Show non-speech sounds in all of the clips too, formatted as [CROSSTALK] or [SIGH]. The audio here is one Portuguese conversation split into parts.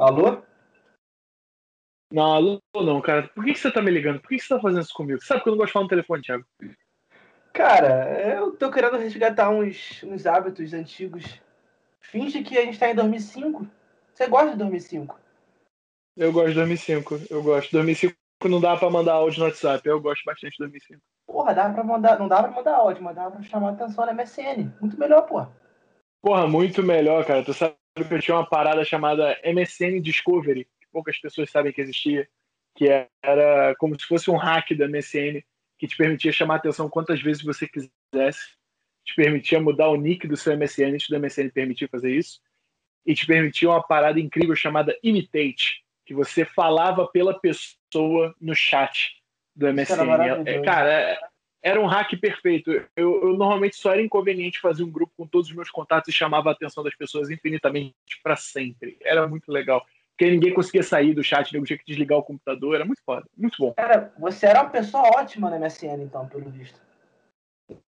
Alô? Não, alô não, cara. Por que, que você tá me ligando? Por que, que você tá fazendo isso comigo? Você sabe que eu não gosto de falar no telefone, Thiago. Cara, eu tô querendo resgatar uns, uns hábitos antigos. Finge que a gente tá em 2005. Você gosta de 2005? Eu gosto de 2005. Eu gosto. 2005 não dá pra mandar áudio no WhatsApp. Eu gosto bastante de 2005. Porra, dava pra mandar, não dava pra mandar áudio, mas dava pra chamar atenção na MSN. Muito melhor, porra. Porra, muito melhor, cara. Tu sabe que eu tinha uma parada chamada MSN Discovery, que poucas pessoas sabem que existia, que era como se fosse um hack da MSN, que te permitia chamar atenção quantas vezes você quisesse, te permitia mudar o nick do seu MSN antes do MSN permitir fazer isso, e te permitia uma parada incrível chamada Imitate, que você falava pela pessoa no chat do MSN. É, cara, era um hack perfeito. Eu, eu, normalmente só era inconveniente fazer um grupo com todos os meus contatos e chamava a atenção das pessoas infinitamente para sempre. Era muito legal. Porque ninguém conseguia sair do chat, ninguém tinha que desligar o computador. Era muito foda, muito bom. Cara, você era uma pessoa ótima na MSN, então, pelo visto.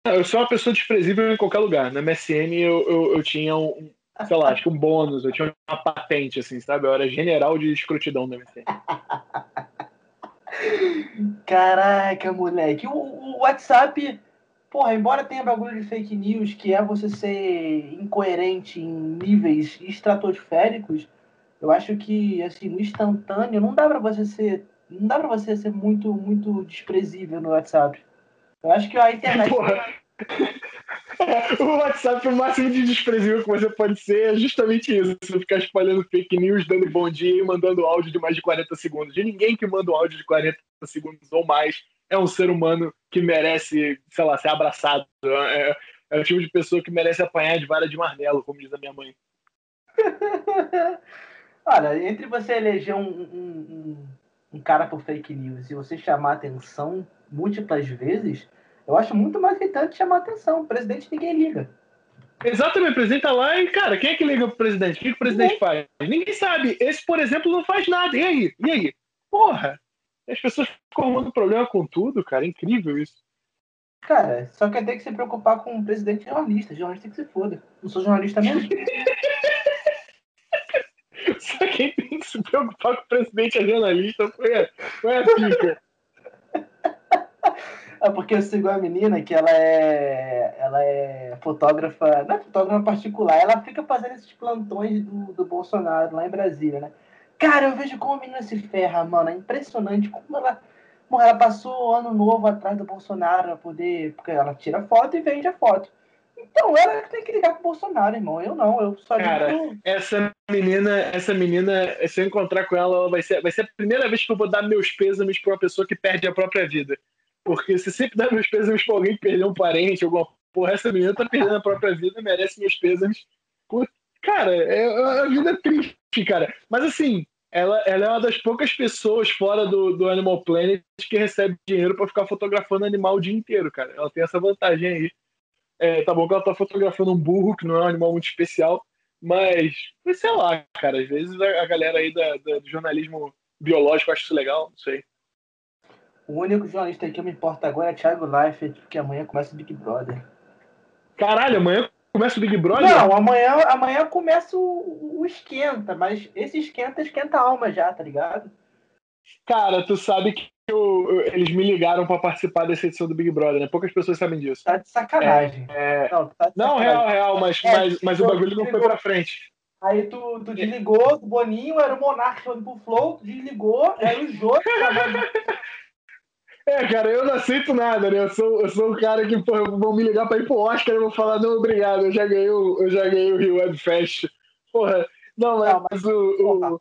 Eu sou uma pessoa desprezível em qualquer lugar. Na MSN eu, eu, eu tinha um, sei lá, acho que um bônus, eu tinha uma patente, assim, sabe? Eu era general de escrotidão da MSN. [LAUGHS] Caraca, moleque. O, o, WhatsApp, porra, embora tenha bagulho de fake news, que é você ser incoerente em níveis estratosféricos, eu acho que, assim, no instantâneo, não dá pra você ser. Não dá pra você ser muito, muito desprezível no WhatsApp. Eu acho que a internet. Porra. [LAUGHS] o WhatsApp, o máximo de desprezível que você pode ser é justamente isso. Você ficar espalhando fake news, dando bom dia e mandando áudio de mais de 40 segundos. De ninguém que manda um áudio de 40 segundos ou mais é um ser humano que merece, sei lá, ser abraçado. É, é o tipo de pessoa que merece apanhar de vara de marmelo, como diz a minha mãe. [LAUGHS] Olha, entre você eleger um, um, um, um cara por fake news e você chamar atenção múltiplas vezes, eu acho muito mais irritante chamar atenção. O presidente ninguém liga. Exatamente, o presidente tá lá e, cara, quem é que liga pro presidente? O que, que o presidente ninguém. faz? Ninguém sabe. Esse, por exemplo, não faz nada. E aí? E aí? Porra! As pessoas ficam arrumando problema com tudo, cara. É incrível isso. Cara, só quer ter que se preocupar com o presidente jornalista. Jornalista tem que se foda. Não sou jornalista mesmo. [LAUGHS] só quem tem que se preocupar com o presidente é jornalista. Foi a, foi a pica. É porque eu sigo a menina que ela é, ela é fotógrafa, não é fotógrafa particular, ela fica fazendo esses plantões do, do Bolsonaro lá em Brasília, né? Cara, eu vejo como a menina se ferra, mano. É impressionante como ela. ela passou o ano novo atrás do Bolsonaro pra poder. Porque ela tira foto e vende a foto. Então ela tem que ligar com o Bolsonaro, irmão. Eu não, eu só Cara, essa menina, essa menina, se eu encontrar com ela, vai ser, vai ser a primeira vez que eu vou dar meus pêsames pra uma pessoa que perde a própria vida. Porque se sempre dá meus pêsames pra alguém que perdeu um parente, alguma porra, essa menina tá perdendo a própria vida, merece meus pêsames. Cara, é, a vida é triste, cara. Mas assim, ela, ela é uma das poucas pessoas fora do, do Animal Planet que recebe dinheiro para ficar fotografando animal o dia inteiro, cara. Ela tem essa vantagem aí. É, tá bom que ela tá fotografando um burro, que não é um animal muito especial, mas, sei lá, cara, às vezes a galera aí da, da, do jornalismo biológico acha isso legal, não sei. O único jornalista que eu me importo agora é Thiago Leifert, porque amanhã começa o Big Brother. Caralho, amanhã começa o Big Brother? Não, amanhã, amanhã começa o, o esquenta, mas esse esquenta esquenta a alma já, tá ligado? Cara, tu sabe que eu, eles me ligaram para participar dessa edição do Big Brother, né? Poucas pessoas sabem disso. Tá de sacanagem. É, é... Não, tá de não sacanagem. real, real, mas, é, mas, mas o bagulho não foi pra frente. Aí tu, tu desligou, o Boninho era o Monarca falando pro Flow, tu desligou, era o Jô [LAUGHS] É, cara, eu não aceito nada, né? Eu sou, eu sou o cara que, pô, vão me ligar pra ir pro Oscar e eu vou falar, não, obrigado, eu já ganhei o, eu já ganhei o Rio Web Fest. Porra, não, mas, não, mas o, o,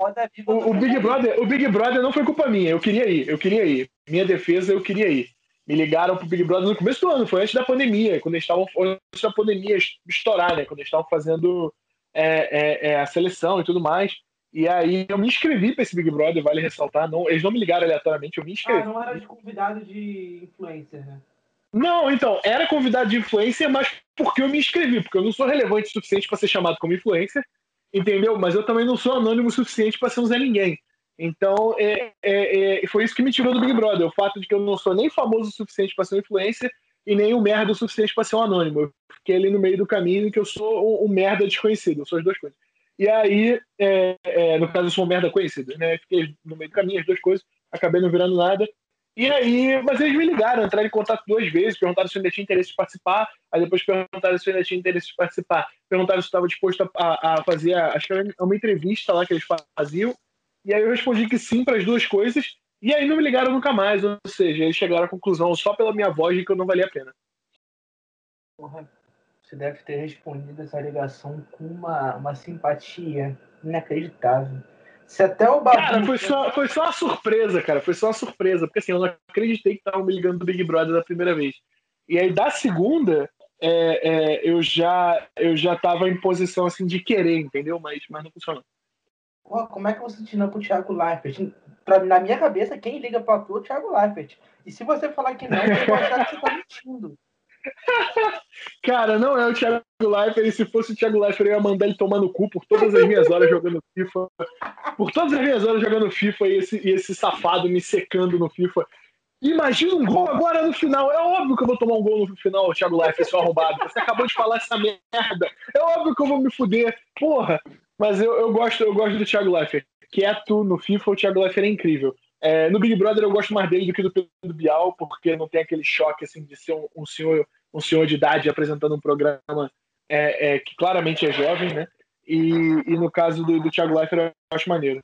o, o, Big Brother, o Big Brother não foi culpa minha, eu queria ir, eu queria ir. Minha defesa, eu queria ir. Me ligaram pro Big Brother no começo do ano, foi antes da pandemia, quando eles estavam, antes da pandemia estourar, né? Quando eles estavam fazendo é, é, é, a seleção e tudo mais. E aí eu me inscrevi para esse Big Brother, vale ressaltar. Não, eles não me ligaram aleatoriamente, eu me inscrevi. Ah, não era de convidado de influencer, né? Não, então, era convidado de influencer, mas porque eu me inscrevi, porque eu não sou relevante o suficiente para ser chamado como influencer, entendeu? Mas eu também não sou anônimo o suficiente para ser um Zé Ninguém. Então, é, é, é, foi isso que me tirou do Big Brother, o fato de que eu não sou nem famoso o suficiente para ser um influencer e nem um merda o suficiente para ser um anônimo. Eu fiquei ali no meio do caminho que eu sou um, um merda desconhecido, eu sou as duas coisas. E aí, é, é, no caso, eu sou uma merda conhecida, né? Fiquei no meio do caminho, as duas coisas, acabei não virando nada. E aí, mas eles me ligaram, entraram em contato duas vezes, perguntaram se eu ainda tinha interesse de participar, aí depois perguntaram se eu ainda tinha interesse de participar, perguntaram se eu estava disposto a, a, fazer, acho que era uma entrevista lá que eles faziam, e aí eu respondi que sim para as duas coisas, e aí não me ligaram nunca mais, ou seja, eles chegaram à conclusão só pela minha voz de que eu não valia a pena. Porra, você deve ter respondido essa ligação com uma, uma simpatia inacreditável. Se até o Babu... Cara, foi só, foi só uma surpresa, cara. Foi só uma surpresa. Porque assim, eu não acreditei que estavam me ligando do Big Brother da primeira vez. E aí, da segunda, é, é, eu já eu já tava em posição assim de querer, entendeu? Mas, mas não funcionou. Pô, como é que você ensina pro Thiago Leifert? Pra, na minha cabeça, quem liga pra tu é o Thiago Leifert. E se você falar que não, eu vou achar que você tá mentindo. Cara, não é o Thiago Leifert. Se fosse o Thiago Leifert, eu ia mandar ele tomar no cu por todas as minhas horas jogando FIFA. Por todas as minhas horas jogando FIFA e esse, e esse safado me secando no FIFA. Imagina um gol agora no final. É óbvio que eu vou tomar um gol no final, Thiago Leifert, seu arrombado. Você acabou de falar essa merda. É óbvio que eu vou me fuder. Porra. Mas eu, eu, gosto, eu gosto do Thiago Leifert. Quieto no FIFA, o Thiago Leifert é incrível. É, no Big Brother eu gosto mais dele do que do Pedro Bial, porque não tem aquele choque assim de ser um, um senhor um senhor de idade apresentando um programa é, é, que claramente é jovem, né? E, e no caso do, do Thiago Leifert eu acho maneiro.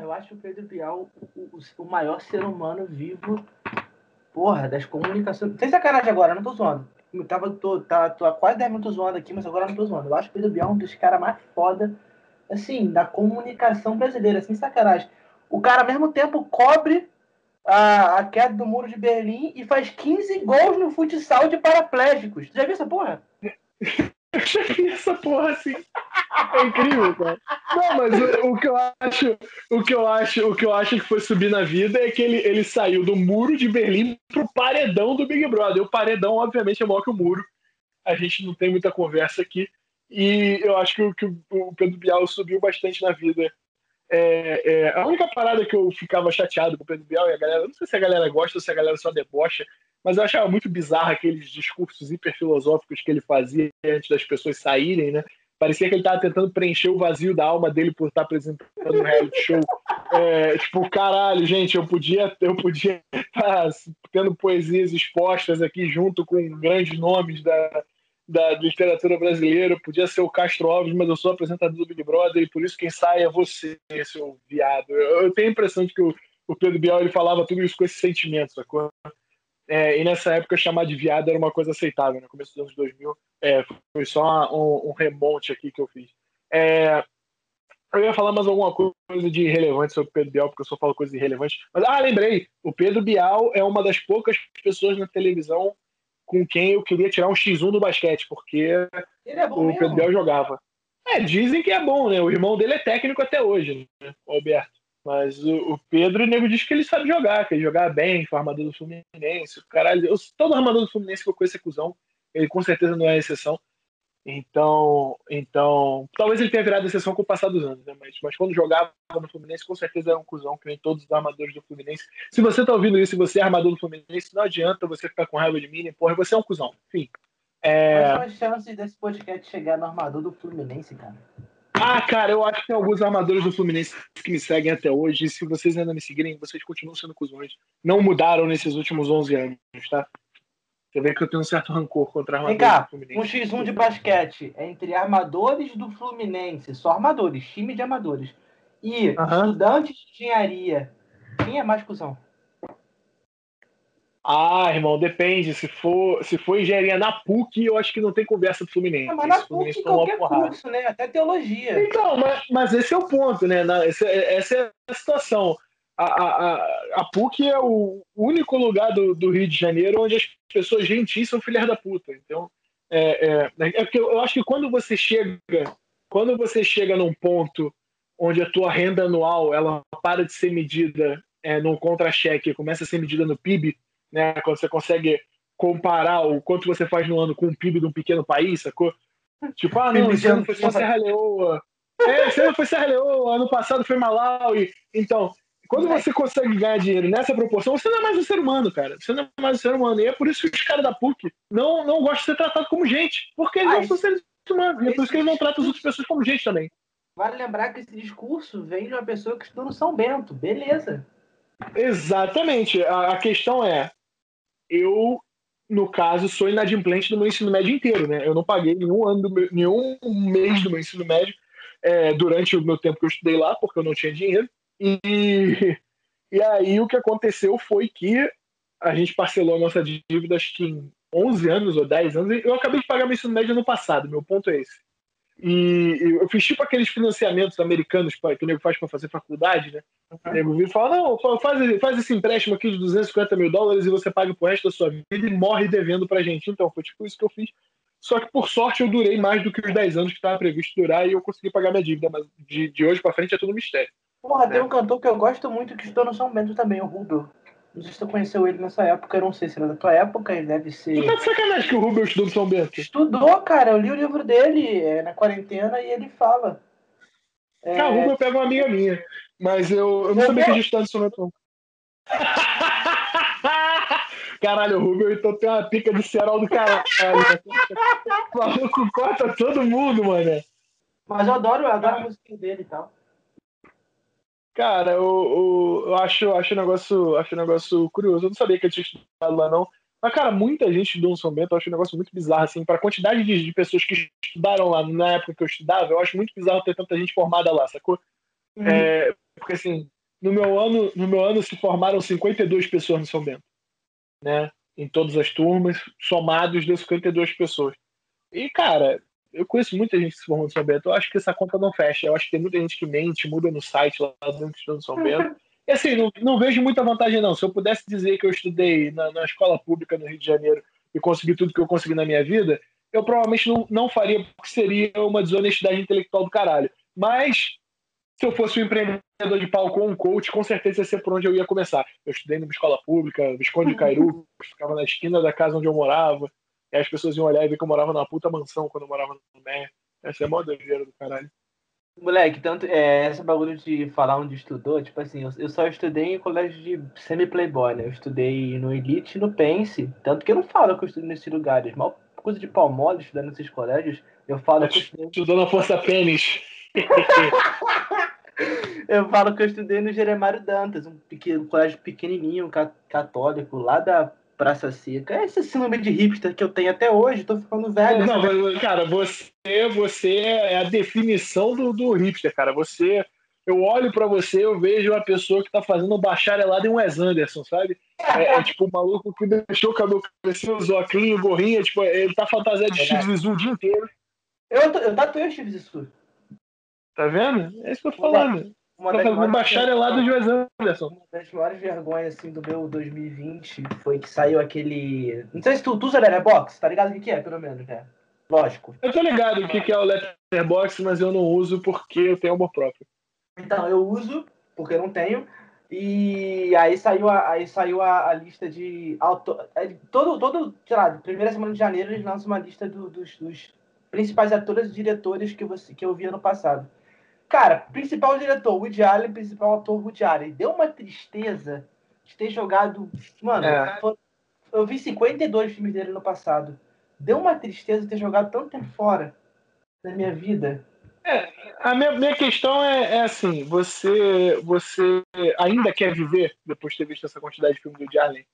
Eu acho o Pedro Bial o, o, maior ser humano vivo, porra, das comunicações. Sem sacanagem agora, não tô zoando. Eu tava, tô, tá, tô há quase 10 minutos zoando aqui, mas agora não tô zoando. Eu acho o Pedro Bial um dos caras mais foda, assim, da comunicação brasileira, sem sacanagem o cara ao mesmo tempo cobre a, a queda do muro de Berlim e faz 15 gols no futsal de paraplégicos. Tu já viu essa porra? [LAUGHS] Essa porra assim. É incrível, cara. Não, mas o, o, que eu acho, o que eu acho, o que eu acho que foi subir na vida é que ele, ele saiu do muro de Berlim pro paredão do Big Brother. O paredão, obviamente, é maior que o muro. A gente não tem muita conversa aqui. E eu acho que, que o Pedro Bial subiu bastante na vida é, é, a única parada que eu ficava chateado com o Pedro Bial e a galera, não sei se a galera gosta ou se a galera só debocha, mas eu achava muito bizarro aqueles discursos hiperfilosóficos que ele fazia antes das pessoas saírem, né? Parecia que ele estava tentando preencher o vazio da alma dele por estar apresentando um reality show. É, tipo, caralho, gente, eu podia eu podia estar tendo poesias expostas aqui junto com grandes nomes da, da literatura brasileira, podia ser o Castro Alves, mas eu sou apresentador do Big Brother e por isso quem sai é você, seu viado. Eu, eu tenho a impressão de que o, o Pedro Bial ele falava tudo isso com esse sentimento, sacou? É, e nessa época chamar de viado era uma coisa aceitável, no começo dos anos 2000. É, foi só um, um, remonte aqui que eu fiz. É, eu ia falar mais alguma coisa de relevante sobre o Pedro Bial, porque eu só falo coisas irrelevantes. Mas, ah, lembrei, o Pedro Bial é uma das poucas pessoas na televisão com quem eu queria tirar um X1 do basquete, porque é o mesmo. Pedro Biel jogava. É, dizem que é bom, né? O irmão dele é técnico até hoje, né? O Alberto. Mas o, o Pedro, o nego diz que ele sabe jogar, que ele jogava bem, foi armador do Fluminense. Caralho, eu, todo armador do Fluminense que eu conheço é cuzão. Ele com certeza não é exceção. Então, então, talvez ele tenha virado exceção com o passar dos anos, né? Mas, mas quando jogava no Fluminense, com certeza era um cuzão, que nem todos os armadores do Fluminense. Se você tá ouvindo isso, se você é armador do Fluminense, não adianta você ficar com raiva de mim, porra, você é um cuzão. Enfim. É... Quais são as chances desse podcast chegar no armador do Fluminense, cara? Ah, cara, eu acho que tem alguns armadores do Fluminense que me seguem até hoje. E se vocês ainda me seguirem, vocês continuam sendo cuzões. Não mudaram nesses últimos 11 anos, tá? Você vê que eu tenho um certo rancor contra armadores Vem cá, do Fluminense. Um X1 de basquete entre armadores do Fluminense, só armadores, time de amadores, e estudantes de engenharia. Quem é mais cuzão? Ah, irmão, depende. Se for, se for engenharia na PUC, eu acho que não tem conversa do Fluminense. É, mas na PUC qualquer curso, né? Até teologia. Então, mas, mas esse é o ponto, né? essa, essa é a situação a, a, a PUC é o único lugar do, do, Rio de Janeiro onde as pessoas gentis são filhas da puta. Então, é, é, é porque eu acho que quando você chega, quando você chega num ponto onde a tua renda anual ela para de ser medida é, num contra-cheque começa a ser medida no PIB, né? Quando você consegue comparar o quanto você faz no ano com o PIB de um pequeno país, sacou? Tipo, ah, não, esse ano foi só Serra Leoa. É, esse ano foi Serra Leoa, ano passado foi Malawi. Então, quando você consegue ganhar dinheiro nessa proporção, você não é mais um ser humano, cara. Você não é mais um ser humano. E é por isso que os caras da PUC não, não gostam de ser tratados como gente. Porque eles não são seres humanos. E é por isso que eles não tratam as outras pessoas como gente também. Vale lembrar que esse discurso vem de uma pessoa que estudou no São Bento. Beleza. Exatamente. A, a questão é, eu, no caso, sou inadimplente do meu ensino médio inteiro, né? Eu não paguei nenhum ano, meu, nenhum mês do meu ensino médio é, durante o meu tempo que eu estudei lá, porque eu não tinha dinheiro. E, e aí o que aconteceu foi que a gente parcelou a nossa dívida, acho que em 11 anos ou 10 anos. Eu acabei de pagar meu ensino médio no passado, meu ponto é esse. E eu fiz tipo aqueles financiamentos americanos que o nego faz para fazer faculdade, né? O nego vira e fala: não, faz, faz esse empréstimo aqui de 250 mil dólares e você paga pro resto da sua vida e morre devendo pra gente. Então, foi tipo isso que eu fiz. Só que por sorte eu durei mais do que os 10 anos que estava previsto durar e eu consegui pagar minha dívida, mas de, de hoje para frente é tudo mistério. Porra, tem um cantor que eu gosto muito que estou no São Bento também, o Rubel. Não sei se tu conheceu ele nessa época, eu não sei se era da tua época, ele deve ser. Tu tá de sacanagem que o Rubel estudou no São Bento? Estudou, cara, eu li o livro dele é, na quarentena e ele fala. É... Ah, o Rubel pega uma amiga minha, mas eu, eu não eu sabia que a gente estudava no São Bento. [LAUGHS] Caralho, o Rubel então tem uma pica de cerol do caralho. [LAUGHS] o maluco corta todo mundo, mano. Mas eu adoro, eu adoro a música dele e tal. Cara, eu, eu, eu acho, acho, um negócio, acho um negócio curioso. Eu não sabia que ele tinha estudado lá, não. Mas, cara, muita gente no São Bento. Eu acho um negócio muito bizarro, assim. Para a quantidade de, de, pessoas que estudaram lá na época que eu estudava, eu acho muito bizarro ter tanta gente formada lá, sacou? Uhum. É, porque, assim, no meu, ano, no meu ano se formaram 52 pessoas no São Bento. Né? Em todas as turmas, somados deu 52 pessoas. E, cara, eu conheço muita gente que se formou no São Bento. Eu acho que essa conta não fecha. Eu acho que tem muita gente que mente, muda no site lá dentro do São [LAUGHS] Bento. E assim, não, não, vejo muita vantagem, não. Se eu pudesse dizer que eu estudei na, na, escola pública no Rio de Janeiro e consegui tudo que eu consegui na minha vida, eu provavelmente não, não faria, porque seria uma desonestidade intelectual do caralho. Mas, se eu fosse um empreendedor de palco ou um coach, com certeza ia ser por onde eu ia começar. Eu estudei numa escola pública, Visconde de Cairu, ficava na esquina da casa onde eu morava. E as pessoas iam olhar e ver que eu morava numa puta mansão quando eu morava no Meia. Essa é mó doideira do caralho. Moleque, tanto é, esse bagulho de falar onde estudou, tipo assim, eu, eu só estudei em colégio de semi-playboy, né? Eu estudei no Elite e no Pense. Tanto que eu não falo que eu estudei nesses lugares. Mal coisa de pau mole estudando nesses colégios, eu falo que eu estudei... Estudou na Força Pênis. [LAUGHS] eu falo que eu estudei no Jeremário Dantas, um pequeno, um colégio pequenininho, católico, lá da Praça Seca. É esse síndrome de hipster que eu tenho até hoje, tô ficando velho. Não, não cara, você, você é a definição do, do hipster, cara. Você. Eu olho para você, eu vejo uma pessoa que tá fazendo um bacharelado em Wes Anderson, sabe? É, é tipo um maluco que deixou o cabelo crescer, os óculos, gorrinha, tipo, ele tá fantasiado de Zissou o dia inteiro. Eu, eu tatuei o Zissou. Tá vendo? É isso que eu tô falando. Uma das um bacharelado de Wes Anderson. Uma das maiores vergonhas assim, do meu 2020 foi que saiu aquele. Não sei se tu, tu usa Letterboxd, tá ligado o que, que é, pelo menos, né? Lógico. Eu tô ligado o que, que é o Letterboxd, mas eu não uso porque eu tenho amor próprio. Então, eu uso porque eu não tenho. E aí saiu a, aí saiu a, a lista de. Auto... É, todo, todo, sei lá, primeira semana de janeiro eles lançam uma lista do, dos, dos principais atores e diretores que, você, que eu vi ano passado. Cara, principal diretor, Woody Allen, principal ator, Woody Allen. Deu uma tristeza de ter jogado. Mano, é. eu vi 52 filmes dele no passado. Deu uma tristeza de ter jogado tanto tempo fora da minha vida. É, a minha, minha questão é, é, assim: você, você ainda quer viver depois de ter visto essa quantidade de filmes do Woody Allen?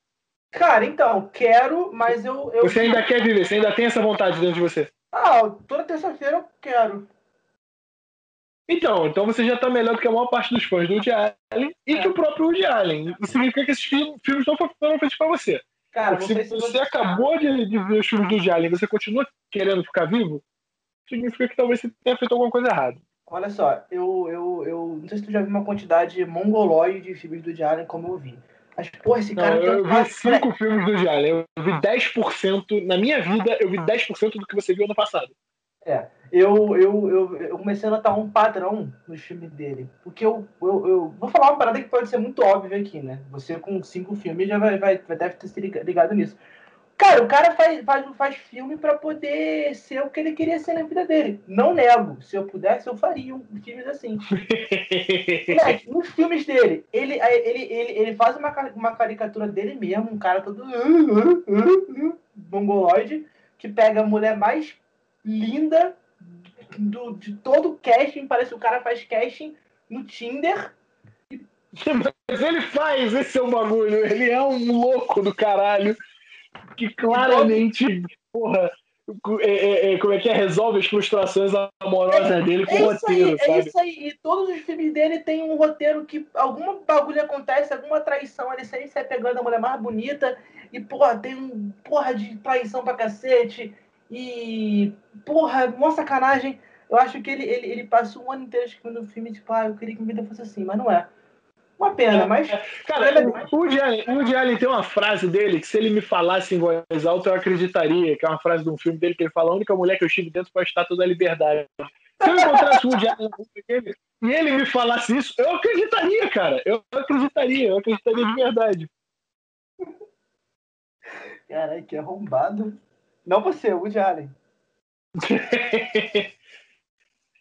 Cara, então, quero, mas eu. eu você ainda quer viver, você ainda tem essa vontade dentro de você? Ah, toda terça-feira eu quero. Então, então você já está melhor do que a maior parte dos fãs do Woody Allen e é. que o próprio Woody Allen. Isso significa que esses filmes não foram feitos para você. Cara, se, se você acabou de, de, ver os filmes do Woody Allen e você continua querendo ficar vivo, significa que talvez você tenha feito alguma coisa errada. Olha só, eu, eu, eu não sei se tu já viu uma quantidade mongoloide de filmes do Woody Allen como eu vi. Mas, porra, esse cara. Não, eu vi cinco filmes do Woody Allen. Eu vi 10%. Na minha vida, eu vi 10% do que você viu ano passado. É eu, eu, eu, eu, comecei a notar um padrão nos filmes dele. Porque eu, eu, eu, vou falar uma parada que pode ser muito óbvia aqui, né? Você com cinco filmes já vai, vai, vai deve ter se ligado nisso. Cara, o cara faz, faz, faz filme para poder ser o que ele queria ser na vida dele. Não nego. Se eu pudesse, eu faria um filmes assim. [LAUGHS] Moleque, nos filmes dele, ele, ele, ele, ele faz uma, uma caricatura dele mesmo, um cara todo [LAUGHS] mongoloide, que pega a mulher mais linda do, de todo casting, parece que o cara faz casting no Tinder. Mas ele faz, esse é o bagulho. Ele é um louco do caralho que claramente, porra, é, é, é, como é que é? Resolve as frustrações amorosas é, dele com o roteiro, aí, sabe? É isso aí. E todos os filmes dele tem um roteiro que alguma bagulho acontece, alguma traição, ele sempre sai pegando a mulher mais bonita e, porra, tem um porra de traição pra cacete e, porra, uma sacanagem. Eu acho que ele, ele, ele passou um ano inteiro escrevendo um filme, tipo, ah, eu queria que minha vida fosse assim, mas não é. Uma pena, mas. Cara, o Woody Allen, o Woody Allen tem uma frase dele que se ele me falasse em voz alta eu acreditaria, que é uma frase de um filme dele que ele fala: a única mulher que eu estive dentro foi a estátua da liberdade. Se eu encontrasse o Woody Allen e ele me falasse isso, eu acreditaria, cara. Eu acreditaria, eu acreditaria de verdade. Caralho, que arrombado. Não você, o Woody Allen. [LAUGHS]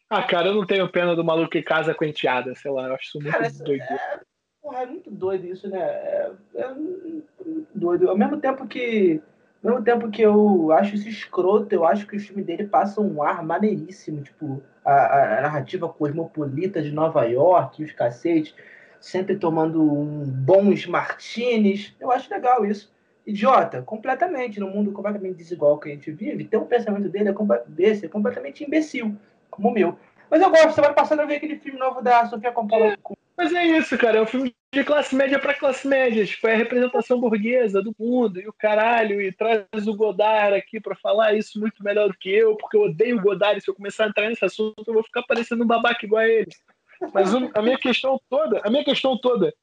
ah, cara, eu não tenho pena do maluco que casa com enteada, sei lá, eu acho isso muito cara, doido. É, Porra, é muito doido isso, né? É, é doido. Ao mesmo tempo que. Ao mesmo tempo que eu acho isso escroto, eu acho que o filme dele passa um ar maneiríssimo, tipo, a, a narrativa cosmopolita de Nova York, os cacetes, sempre tomando um bons martinis. Eu acho legal isso. Idiota, completamente, no mundo completamente desigual que a gente vive, ter um pensamento dele é desse é completamente imbecil, como o meu. Mas eu gosto, semana passada eu vi aquele filme novo da Sofia Coppola com mas é isso, cara. É um filme de classe média para classe média. Tipo, é a representação burguesa do mundo e o caralho. E traz o Godard aqui para falar isso muito melhor do que eu, porque eu odeio o Godard. E se eu começar a entrar nesse assunto, eu vou ficar parecendo um babaca igual a ele. Mas a minha questão toda, a minha questão toda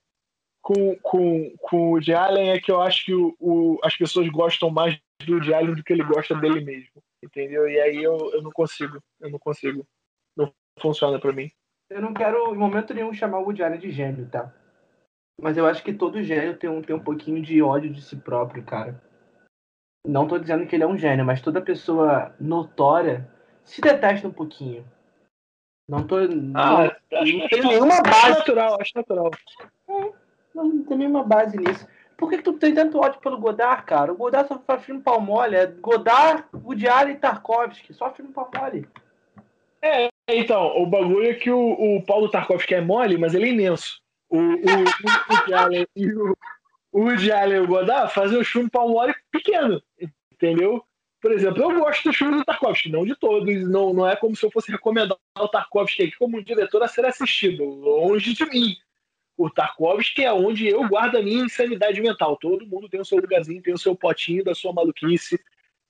com, com, com o de Allen é que eu acho que o, o, as pessoas gostam mais do de Allen do que ele gosta dele mesmo. Entendeu? E aí eu, eu não consigo. Eu não consigo. Não funciona para mim. Eu não quero, em momento nenhum, chamar o Woody Allen de gênio, tá? Mas eu acho que todo gênio tem um, tem um pouquinho de ódio de si próprio, cara. Não tô dizendo que ele é um gênio, mas toda pessoa notória se detesta um pouquinho. Não tô. Ah, não, acho, não tem nenhuma base. natural, acho natural. É, não tem nenhuma base nisso. Por que, que, tu tem tanto ódio pelo Godard, cara? O Godard só faz filme pau mole. É Godard, Woody e Tarkovsky. Só filme pau mole. É, então, o bagulho é que o, o Paulo Tarkovsky é mole, mas ele é imenso. O, o, e o, o Allen o Godard fazem o filme pau mole pequeno, entendeu? Por exemplo, eu gosto do filme do Tarkovsky, não de todos, não, não é como se eu fosse recomendar o Tarkovsky aqui como um diretor a ser assistido, longe de mim. O Tarkovsky é onde eu guardo a minha insanidade mental. Todo mundo tem o seu lugarzinho, tem o seu potinho da sua maluquice.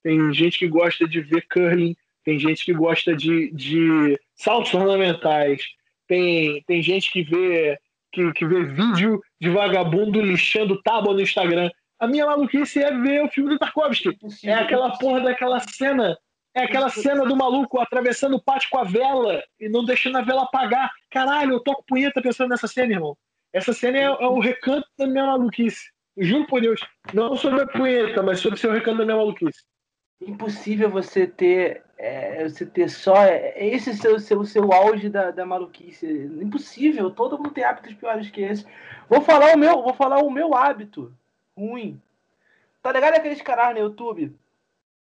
Tem gente que gosta de ver curling, tem gente que gosta de, de saltos ornamentais, tem, tem gente que vê, que, que vê vídeo de vagabundo lixando tábua no Instagram. A minha maluquice é ver o filme do Tarkovsky. É aquela porra daquela cena. É aquela cena do maluco atravessando o pátio com a vela e não deixando a vela apagar. Caralho, eu toco punheta pensando nessa cena, irmão. Essa cena é, é o recanto da minha maluquice. Juro por Deus. Não sobre a punheta, mas sobre o seu recanto da minha maluquice. Impossível você ter é, você ter só é, esse seu seu seu auge da, da maluquice. Impossível. Todo mundo tem hábitos piores que esse. Vou falar o meu vou falar o meu hábito ruim. Tá ligado aqueles canais no YouTube?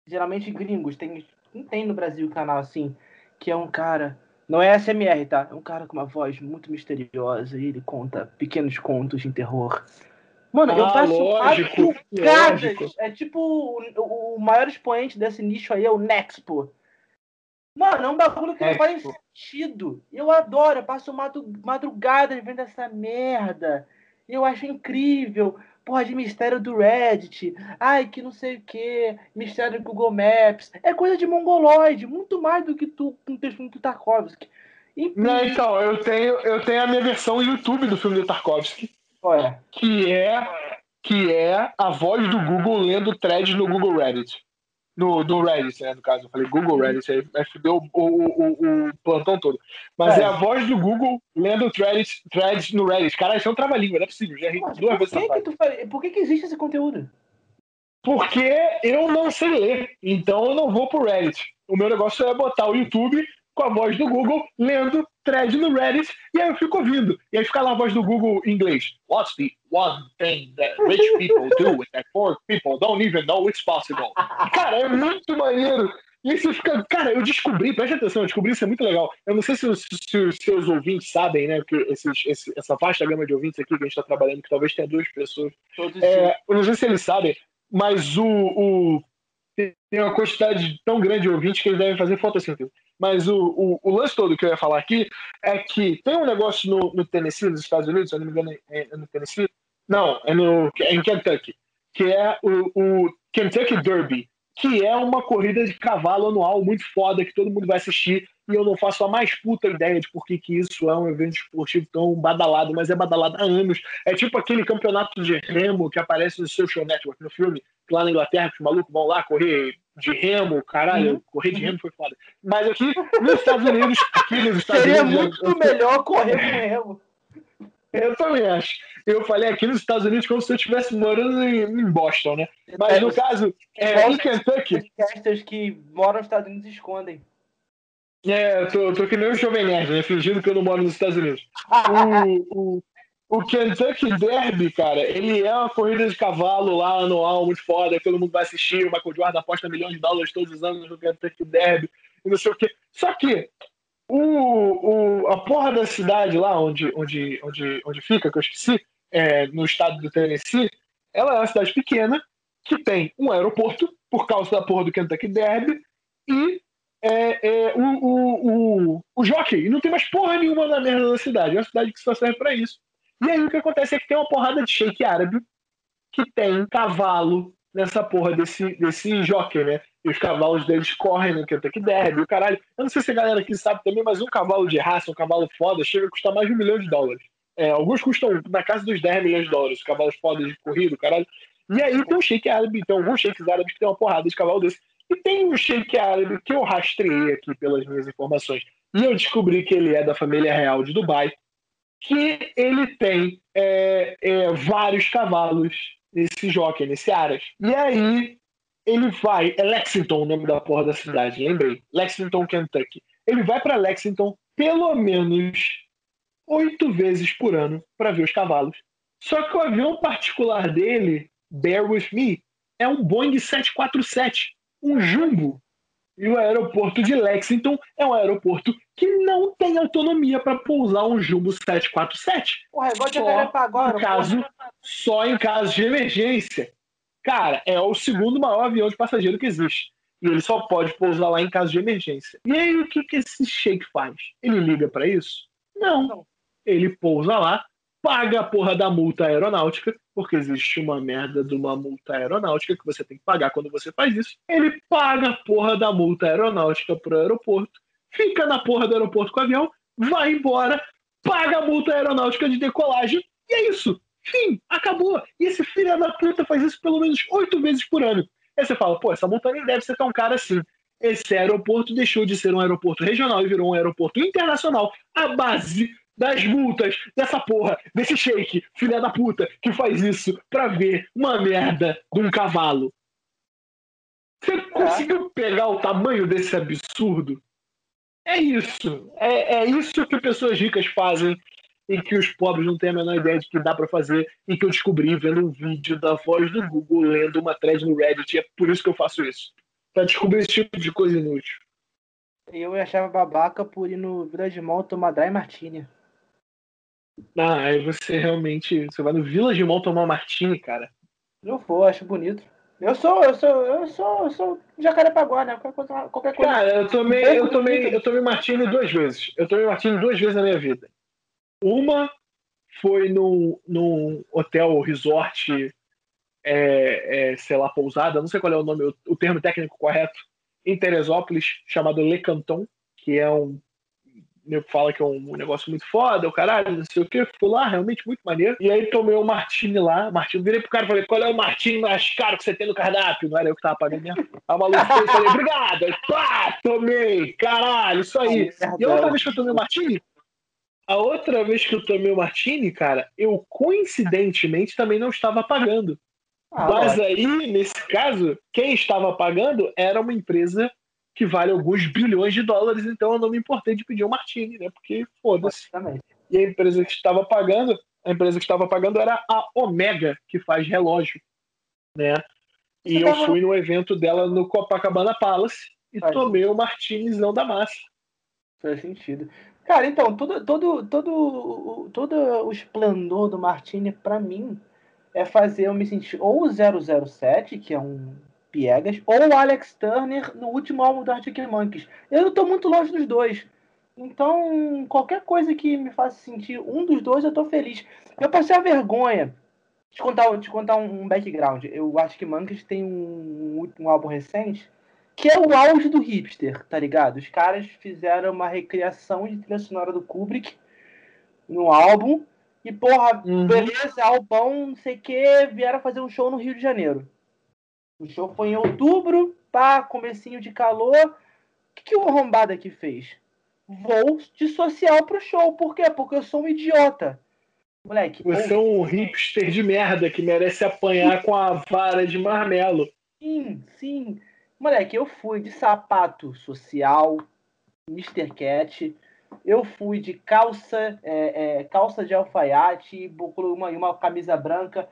Geralmente gringos. Tem não tem no Brasil canal assim que é um cara não é SMR tá é um cara com uma voz muito misteriosa e ele conta pequenos contos de terror Mano, ah, eu passo lógico, lógico. É tipo o, o, maior expoente desse nicho aí é o Nexpo. Mano, é um bagulho que não faz sentido. Eu adoro, eu passo madrugada vendo essa merda. Eu acho incrível. Porra de mistério do Reddit. Ai, que não sei o que. Mistério do Google Maps. É coisa de mongoloide. Muito mais do que tu com o texto do Tarkovsky. Não, então, eu tenho, eu tenho a minha versão YouTube do filme do Tarkovsky. É? Que é, que é a voz do Google lendo thread no Google Reddit. No, do Reddit, né? No caso, eu falei Google Reddit, aí fudeu o, o, o, plantão todo. Mas é. é. a voz do Google lendo threads, threads no Reddit. Cara, isso é um trava-língua, não é possível. Já ri duas vezes que, que Por que, que existe esse conteúdo? Porque eu não sei ler, então eu não vou pro Reddit. O meu negócio é botar o YouTube com a voz do Google lendo thread no Reddit e aí eu fico ouvindo. E aí fica lá a voz do Google em inglês. What's the one thing that rich people do that poor people don't even know it's possible? Cara, é muito maneiro. E aí você fica, cara, eu descobri, preste atenção, eu descobri isso é muito legal. Eu não sei se, se, se os seus ouvintes sabem, né? Que esses, esse, essa vasta gama de ouvintes aqui que a gente está trabalhando, que talvez tenha duas pessoas. É, eu não sei se eles sabem, mas o, o, tem uma quantidade tão grande de ouvintes que eles devem fazer fotossíntese. Mas o, o, o, lance todo que eu ia falar aqui é que tem um negócio no, no Tennessee, nos Estados Unidos, se eu não me engano, é, é no Tennessee. Não, é, no, é em Kentucky, que é o, o Kentucky Derby que é uma corrida de cavalo anual muito foda, que todo mundo vai assistir, e eu não faço a mais puta ideia de por que, que isso é um evento esportivo tão badalado, mas é badalado há anos. É tipo aquele campeonato de remo que aparece no Social Network, no filme, lá na Inglaterra, que os malucos vão lá correr de remo, caralho, uhum. correr de remo foi foda. Mas aqui nos Estados Unidos, aqui nos Estados Seria Unidos. Seria muito melhor correr de remo. Eu também acho. Eu falei aqui nos Estados Unidos como se eu estivesse morando em, Boston, né? Mas no caso, é, em Kentucky. Podcasters que moram nos Estados Unidos escondem. É, eu tô, tô que nem o Jovem Nerd, né? Fingindo que eu não moro nos Estados Unidos. [LAUGHS] o, o, o Kentucky Derby, cara, ele é uma corrida de cavalo lá anual, muito foda, todo mundo vai assistir. O Michael Jordan aposta milhões de dólares todos os anos no Kentucky Derby e não sei o quê. Só que o, o, a porra da cidade lá onde, onde, onde, onde fica, que eu esqueci, é, no estado do Tennessee, ela é uma cidade pequena que tem um aeroporto, por causa da porra do Kentucky Derby, e é, é, o, o, o, o jockey. E não tem mais porra nenhuma na merda da cidade. É uma cidade que só serve para isso. E aí o que acontece é que tem uma porrada de shake árabe que tem cavalo nessa porra desse, desse jockey, né? E os cavalos deles correm no Kentucky Derby, o caralho. Eu não sei se a galera aqui sabe também, mas um cavalo de raça, um cavalo foda, chega a custar mais de um milhão de dólares. É, alguns custam na casa dos 10 milhões de dólares, cavalos fodas de corrida, caralho. E aí tem um shake árabe, tem alguns shakes árabes que tem uma porrada de cavalo desse. E tem um shake árabe que eu rastreei aqui pelas minhas informações. E eu descobri que ele é da família real de Dubai, que ele tem é, é, vários cavalos nesse jockey, nesse Aras. E aí ele vai. É Lexington o nome da porra da cidade, lembrei. Lexington, Kentucky. Ele vai para Lexington pelo menos oito vezes por ano para ver os cavalos. Só que o avião particular dele, Bear With Me, é um Boeing 747, um jumbo. E o aeroporto de Lexington é um aeroporto que não tem autonomia para pousar um jumbo 747. Porra, igual de só, agora. Em caso, só em caso de emergência. Cara, é o segundo maior avião de passageiro que existe. E ele só pode pousar lá em caso de emergência. E aí, o que, que esse shake faz? Ele liga para isso? Não. Ele pousa lá, paga a porra da multa aeronáutica, porque existe uma merda de uma multa aeronáutica que você tem que pagar quando você faz isso. Ele paga a porra da multa aeronáutica pro aeroporto, fica na porra do aeroporto com o avião, vai embora, paga a multa aeronáutica de decolagem, e é isso. Fim, acabou. E esse filho da puta faz isso pelo menos oito vezes por ano. Aí você fala, pô, essa multa nem deve ser tão cara assim. Esse aeroporto deixou de ser um aeroporto regional e virou um aeroporto internacional à base das multas dessa porra, desse shake, filha da puta, que faz isso pra ver uma merda de um cavalo. Você é. conseguiu pegar o tamanho desse absurdo? É isso. É, é isso que pessoas ricas fazem e que os pobres não têm a menor ideia de que dá para fazer e que eu descobri vendo um vídeo da voz do Google lendo uma thread no Reddit. E é por isso que eu faço isso. Pra descobrir esse tipo de coisa inútil. Eu achava babaca por ir no Village Mall tomar Dry Martini. Ah, aí você realmente. Você vai no Village Mall tomar Martini, cara. Não vou, acho bonito. Eu sou, eu sou, eu sou, eu sou Jacarepaguá, né? Qualquer coisa, qualquer coisa. Cara, eu tomei, eu tomei, eu tomei Martini duas vezes. Eu tomei Martini duas vezes na minha vida. Uma foi no, num hotel resort, é, é, sei lá, pousada, não sei qual é o nome, o, o termo técnico correto, em Teresópolis, chamado Le Canton, que é um nego fala que é um negócio muito foda, o caralho, não sei o que. Fui lá, realmente muito maneiro. E aí tomei o um Martini lá. Martini, virei pro cara e falei, qual é o Martini mais caro que você tem no cardápio? Não era eu que tava pagando mesmo. Aí o maluco foi e falei, obrigado. Aí, pá, tomei, caralho, isso aí. E a outra vez que eu tomei o Martini, a outra vez que eu tomei o Martini, cara, eu coincidentemente também não estava pagando. Ah, Mas aí, nesse caso, quem estava pagando era uma empresa que vale alguns bilhões de dólares, então eu não me importei de pedir o um Martini, né? Porque foda-se. E a empresa que estava pagando, a empresa que estava pagando era a Omega, que faz relógio, né? E Você eu tava... fui no evento dela no Copacabana Palace e Faz tomei sentido. o Martins não da massa. Faz sentido. Cara, então, todo, todo, todo, todo o esplendor do Martini, para mim, é fazer eu me sentir ou o 007, que é um piegas, ou o Alex Turner no último álbum do Arctic Monkeys. Eu não tô muito longe dos dois. Então, qualquer coisa que me faça sentir um dos dois, eu tô feliz. Eu passei a vergonha. Te contar, te contar um background. Eu acho que Monkeys tem um, um álbum recente que é o auge do hipster, tá ligado? Os caras fizeram uma recriação de trilha sonora do Kubrick no álbum. E, porra, uhum. beleza, albão, não sei o que, vieram fazer um show no Rio de Janeiro. O show foi em outubro, pá, comecinho de calor. O que, que o arrombado aqui fez? Vou de social pro show. Por quê? Porque eu sou um idiota. Moleque. Você é um hipster de merda que merece apanhar com a vara de marmelo. Sim, sim. Moleque, eu fui de sapato social, Mr. Cat. Eu fui de calça, é, é, calça de alfaiate, uma, uma camisa branca.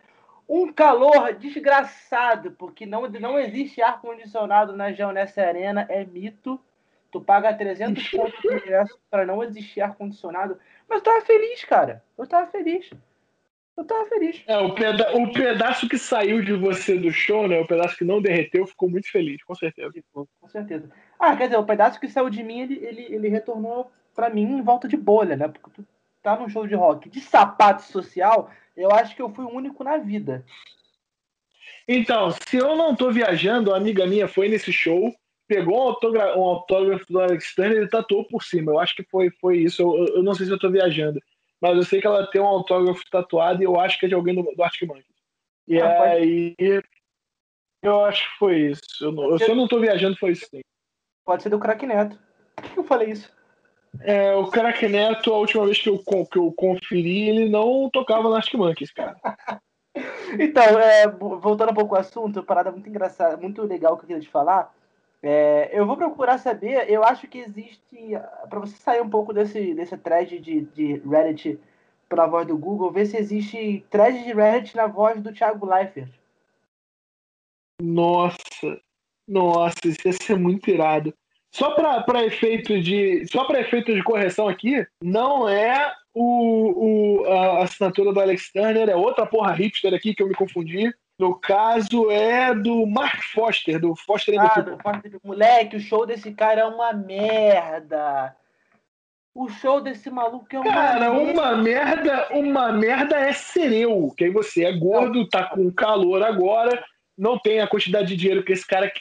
Um calor desgraçado, porque não, não existe ar-condicionado na Geonessa Arena, é mito. Tu paga 300 pontos de ingresso para não existir ar-condicionado. Mas eu tava feliz, cara. Eu tava feliz. Eu tava feliz. É, o, peda o pedaço que saiu de você do show, né? O pedaço que não derreteu, ficou muito feliz, com certeza. com certeza. Ah, quer dizer, o pedaço que saiu de mim, ele, ele, ele retornou para mim em volta de bolha, né? Porque tu tá num show de rock de sapato social, eu acho que eu fui o único na vida. Então, se eu não tô viajando, uma amiga minha foi nesse show, pegou um, autógrafo, um autógrafo do Alex Turner e tatuou por cima. Eu acho que foi, foi isso. Eu, eu não sei se eu tô viajando mas eu sei que ela tem um autógrafo tatuado e eu acho que é de alguém do, do Arctic Monkeys. E ah, aí eu acho que foi isso. Eu não, se eu não tô viajando, foi isso sim. Pode ser do Crack Neto. Por que eu falei isso? É, o Crack Neto, a última vez que eu, que eu conferi, ele não tocava Arctic Monkeys, cara. [LAUGHS] então, é, voltando um pouco ao assunto, parada muito engraçada, muito legal que eu queria te falar. É, eu vou procurar saber, eu acho que existe, para você sair um pouco desse, desse thread de, de Reddit pela voz do Google, ver se existe thread de Reddit na voz do Thiago Leifert. Nossa, nossa, isso ia ser muito irado. Só para efeito de só para efeito de correção aqui, não é o, o, a assinatura do Alex Turner, é outra porra hipster aqui que eu me confundi. No caso é do Mark Foster, do Foster ah, do Foster. Moleque, o show desse cara é uma merda. O show desse maluco é uma Cara, uma merda, uma merda é ser eu. Que aí você é gordo, tá com calor agora, não tem a quantidade de dinheiro que esse cara,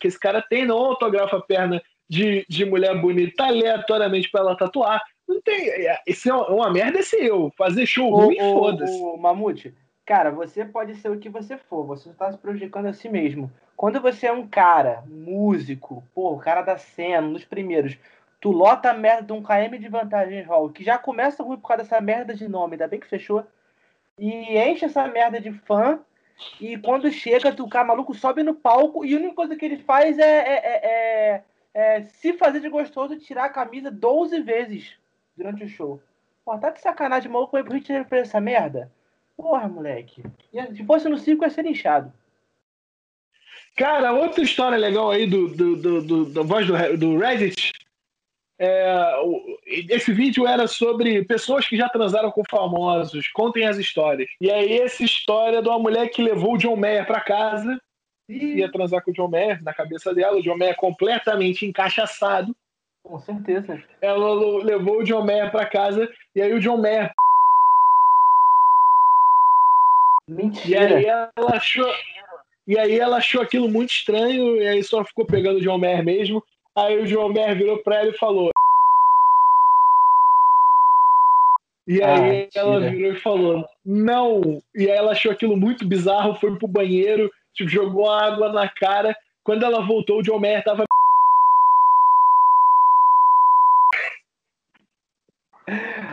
que esse cara tem, não autografa a perna de, de mulher bonita aleatoriamente para ela tatuar. Não tem. Isso é uma merda, é ser eu. Fazer show ruim, foda-se. Mamute, Cara, você pode ser o que você for, você está se prejudicando a si mesmo. Quando você é um cara, músico, pô, o cara da cena, um dos primeiros, tu lota a merda de um KM de vantagem hall, que já começa ruim por causa dessa merda de nome, ainda bem que fechou, e enche essa merda de fã, e quando chega, o cara maluco sobe no palco, e a única coisa que ele faz é, é, é, é, é se fazer de gostoso tirar a camisa 12 vezes durante o show. Pô, tá de sacanagem, maluco, aí pro Rio de essa merda? Porra, moleque. Se fosse no circo, ia ser inchado. Cara, outra história legal aí do, do, do, do da voz do, do Reddit. É, esse vídeo era sobre pessoas que já transaram com famosos. Contem as histórias. E aí, essa história de uma mulher que levou o John Mayer pra casa. E... Ia transar com o John Mayer na cabeça dela. O John Mayer completamente encaixaçado. Com certeza. Ela levou o John Mayer pra casa. E aí, o John Mayer Mentira. E aí ela achou, e aí ela achou aquilo muito estranho, e aí só ficou pegando o John Mayer mesmo. Aí o John Mayer virou pra ela e falou. E aí ah, ela virou e falou, não. E aí ela achou aquilo muito bizarro, foi pro banheiro, tipo, jogou água na cara. Quando ela voltou, o John Mayer tava. [LAUGHS]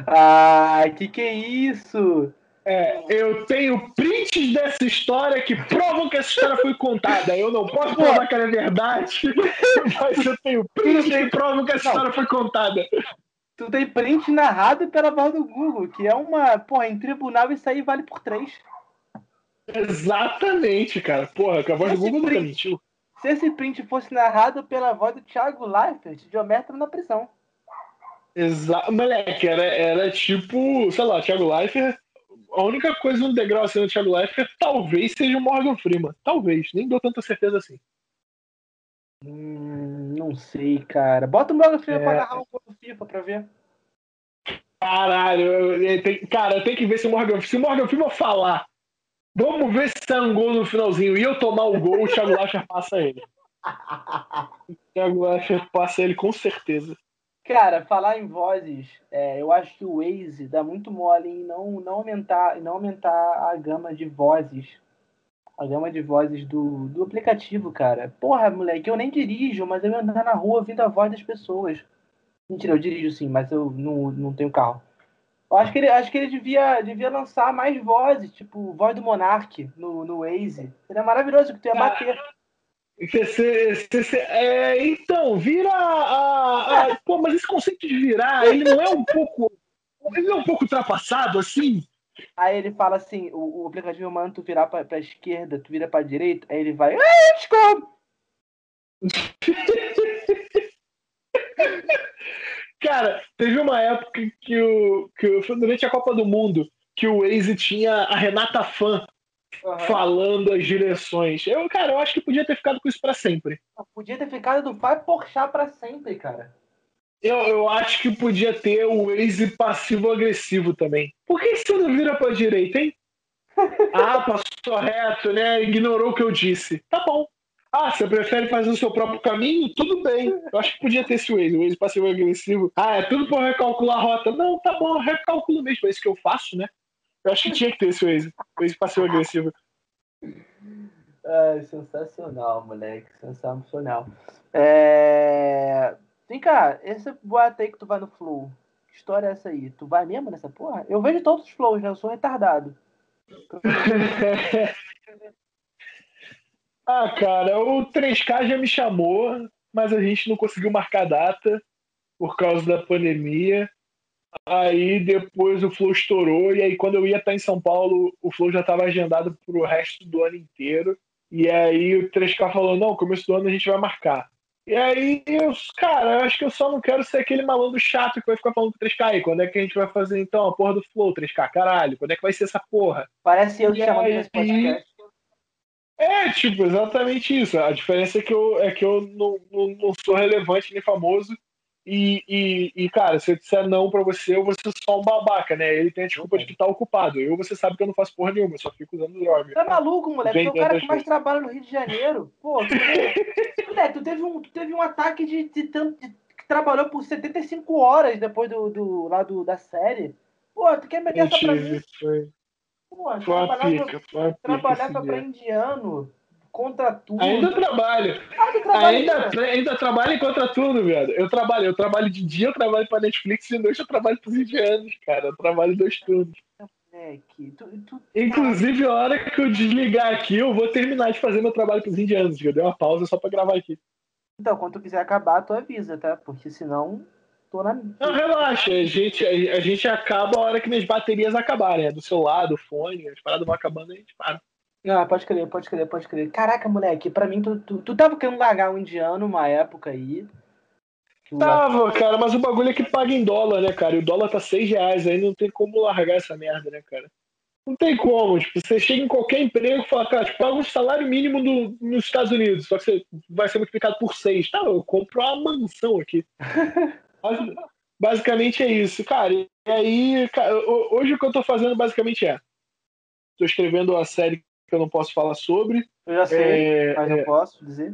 Ah, que que é isso? É, eu tenho prints dessa história que provam que essa história foi contada. Eu não posso provar que ela é verdade, [LAUGHS] mas eu tenho prints que provam que essa não. história foi contada. Tu tem print narrado pela voz do Google, que é uma. Porra, em tribunal isso aí vale por três. Exatamente, cara. Porra, que a voz do Google nunca mentiu. se esse print fosse narrado pela voz do Thiago Leifert, Geometra na prisão. Exato, moleque, era, era tipo, sei lá, Thiago Leifert. A única coisa no degrau assim do Thiago Leifert talvez seja o Morgan Freeman. Talvez, nem dou tanta certeza assim. Hum, não sei, cara. Bota o Morgan Freeman é... pra narrar um pouco FIFA pra ver. Caralho, eu, eu tenho, cara, eu tenho que ver se o Morgan, se o Morgan Freeman falar. Vamos ver se sai um gol no finalzinho e eu tomar o gol, o Thiago Leifert passa ele. [LAUGHS] O Thiago Leifert passa ele com certeza. Cara, falar em vozes, é, eu acho que o Waze dá muito mole em não, não, aumentar, não aumentar a gama de vozes. A gama de vozes do, do aplicativo, cara. Porra, moleque, eu nem dirijo, mas eu andar na rua ouvindo a voz das pessoas. Mentira, eu dirijo sim, mas eu não, não tenho carro. Eu acho que ele, acho que ele devia, devia lançar mais vozes, tipo, voz do Monark no, no Waze. Seria maravilhoso que tu ia bater. É, então, vira a, a, Pô, mas esse conceito de virar, ele não é um pouco. Ele é um pouco ultrapassado, assim? Aí ele fala assim: o, o aplicativo manda tu virar pra, pra esquerda, tu vira pra direita, aí ele vai. Ah, desculpa! [LAUGHS] Cara, teve uma época que o. Que, durante a Copa do Mundo, que o Waze tinha a Renata Fã uhum. falando as direções. Eu, cara, eu acho que podia ter ficado com isso para sempre. Podia ter ficado do pai Porchat para sempre, cara. Eu, eu acho que podia ter o Waze passivo-agressivo também. Por que você não vira pra direita, hein? [LAUGHS] ah, passou reto, né? Ignorou o que eu disse. Tá bom. Ah, você prefere fazer o seu próprio caminho? Tudo bem. Eu acho que podia ter esse Waze, o Waze passivo agressivo. Ah, é tudo por recalcular a rota. Não, tá bom, eu recalculo mesmo. É isso que eu faço, né? Eu acho que tinha que ter esse Waze, Waze passivo agressivo. Ai, sensacional, moleque. Sensacional. É... Vem cá, esse boato aí que tu vai no Flow. Que história é essa aí? Tu vai mesmo nessa porra? Eu vejo todos os flows, né? Eu sou retardado. [LAUGHS] Ah, cara, o 3K já me chamou, mas a gente não conseguiu marcar data por causa da pandemia. Aí depois o Flow estourou, e aí quando eu ia estar em São Paulo, o Flow já estava agendado para o resto do ano inteiro. E aí o 3K falou: não, começo do ano a gente vai marcar. E aí, eu, cara, eu acho que eu só não quero ser aquele malandro chato que vai ficar falando com 3K. aí. quando é que a gente vai fazer então a porra do Flow 3K? Caralho, quando é que vai ser essa porra? Parece eu te chamando nesse podcast. É, tipo, exatamente isso. A diferença é que eu, é que eu não, não, não sou relevante nem famoso. E, e, e, cara, se eu disser não pra você, eu vou ser só um babaca, né? Ele tem a desculpa de que tá ocupado. Eu, você sabe que eu não faço porra nenhuma, eu só fico usando droga. Tá maluco, moleque? Tu é o cara que mais trabalha no Rio de Janeiro. Pô, tu, [LAUGHS] moleque, tu, teve, um, tu teve um ataque de, de, de, de, que trabalhou por 75 horas depois do, do, lá do, da série. Pô, tu quer meter essa pra mim? Foi. Pô, trabalhava para indiano contra tudo. Ainda trabalho. ainda, ainda trabalho contra tudo, velho. Eu trabalho, eu trabalho de dia, eu trabalho para Netflix e de noite eu trabalho para os indianos, cara. Eu trabalho dois turnos. Tu, tu... Inclusive, a hora que eu desligar aqui, eu vou terminar de fazer meu trabalho para os indianos. Eu dei uma pausa só para gravar aqui. Então, quando tu quiser acabar, tu avisa, tá? Porque senão tô na. Não, relaxa, a gente, a, a, gente acaba a hora que minhas baterias acabarem, né? Do celular, do fone, as paradas vão acabando, a gente para. Ah, pode crer, pode crer, pode crer. Caraca, moleque, pra mim, tu, tu, tu tava querendo largar um indiano uma época aí. Tava, cara, mas o bagulho é que paga em dólar, né, cara? E o dólar tá 6 reais, aí não tem como largar essa merda, né, cara? Não tem como, tipo, você chega em qualquer emprego e fala, cara, tipo, paga um salário mínimo do, nos Estados Unidos, só que você vai ser multiplicado por 6. Tá, eu compro uma mansão aqui. [LAUGHS] Basicamente é isso, cara. E aí, cara, hoje o que eu tô fazendo basicamente é. Tô escrevendo a série que eu não posso falar sobre. Eu já sei, é, mas é, eu posso dizer.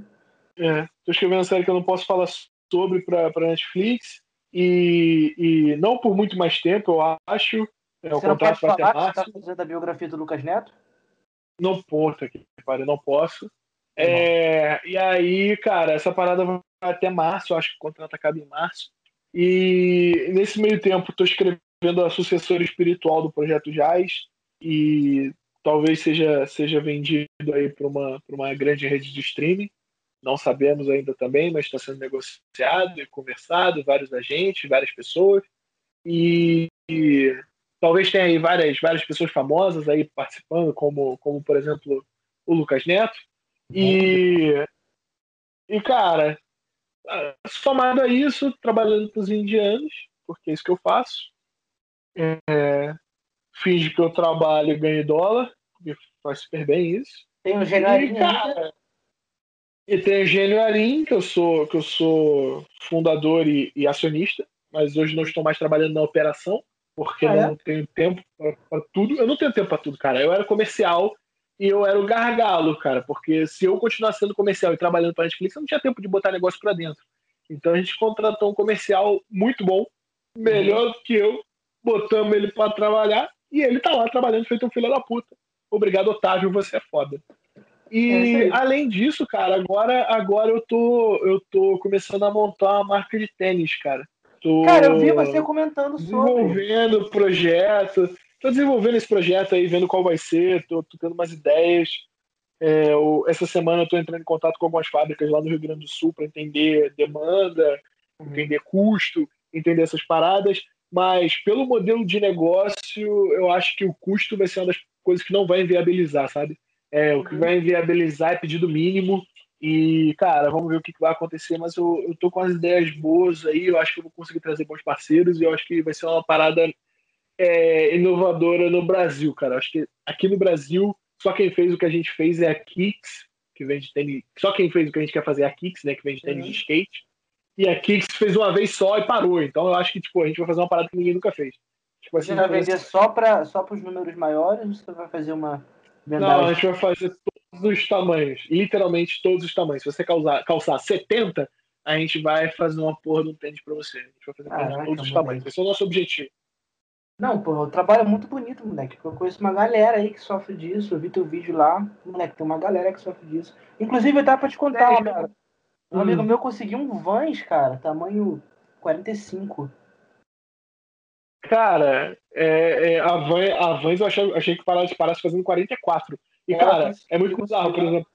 É, tô escrevendo a série que eu não posso falar sobre pra, pra Netflix. E, e não por muito mais tempo, eu acho. É, o Você não pode falar que tá fazendo a biografia do Lucas Neto? Não posso aqui, não posso. É, e aí, cara, essa parada vai até março, acho que o contrato acaba em março. E nesse meio tempo estou escrevendo a sucessora espiritual do projeto Jazz e talvez seja, seja vendido aí para uma, uma grande rede de streaming. Não sabemos ainda também, mas está sendo negociado e conversado, vários agentes, várias pessoas. E, e, talvez tenha aí várias, várias pessoas famosas aí participando, como, como por exemplo o Lucas Neto. E, e cara, somado a isso, trabalhando para os indianos, porque é isso que eu faço. É, finge que eu trabalho e ganho dólar, porque faz super bem isso. Tem o Gênio e, e tem o Gênio Arim, que eu sou, que eu sou fundador e, e acionista, mas hoje não estou mais trabalhando na operação, porque ah, é? não tenho tempo para tudo. Eu não tenho tempo para tudo, cara. Eu era comercial e eu era o gargalo, cara, porque se eu continuasse sendo comercial e trabalhando para a Netflix, eu não tinha tempo de botar negócio para dentro. Então a gente contratou um comercial muito bom, melhor do que eu, botamos ele para trabalhar e ele tá lá trabalhando feito um filho da puta. Obrigado, Otávio, você é foda. E é além disso, cara, agora, agora eu tô eu tô começando a montar uma marca de tênis, cara. Tô cara, eu vi você comentando sobre. Desenvolvendo projeto. Tô desenvolvendo esse projeto aí, vendo qual vai ser, tô, tô tendo umas ideias. É, eu, essa semana eu tô entrando em contato com algumas fábricas lá no Rio Grande do Sul para entender demanda, uhum. entender custo, entender essas paradas. Mas pelo modelo de negócio, eu acho que o custo vai ser uma das coisas que não vai inviabilizar, sabe? É, o que uhum. vai inviabilizar é pedido mínimo. E, cara, vamos ver o que vai acontecer. Mas eu, eu tô com as ideias boas aí. Eu acho que eu vou conseguir trazer bons parceiros. E eu acho que vai ser uma parada é, inovadora no Brasil, cara. Acho que aqui no Brasil, só quem fez o que a gente fez é a Kicks, que vende tênis. Só quem fez o que a gente quer fazer é a Kicks, né? Que vende tênis uhum. de skate. E a Kicks fez uma vez só e parou. Então eu acho que tipo, a gente vai fazer uma parada que ninguém nunca fez. Tipo, assim, você vai vender só para só os números maiores ou você vai fazer uma vendagem? Não, a gente vai fazer todos os tamanhos. Literalmente todos os tamanhos. Se você calçar, calçar 70, a gente vai fazer uma porra de um tênis para você. A gente vai fazer Caraca, todos os tamanhos. Esse é o nosso objetivo. Não, pô, o trabalho é muito bonito, moleque. Eu conheço uma galera aí que sofre disso. Eu vi teu vídeo lá. Moleque, tem uma galera que sofre disso. Inclusive, dá pra te contar, é, cara. Um hum. amigo meu conseguiu um Vans, cara, tamanho 45. Cara, é, é, a, Van, a Vans eu achei, achei que parasse, parasse fazendo 44. E, é, cara, é muito bizarro, por exemplo.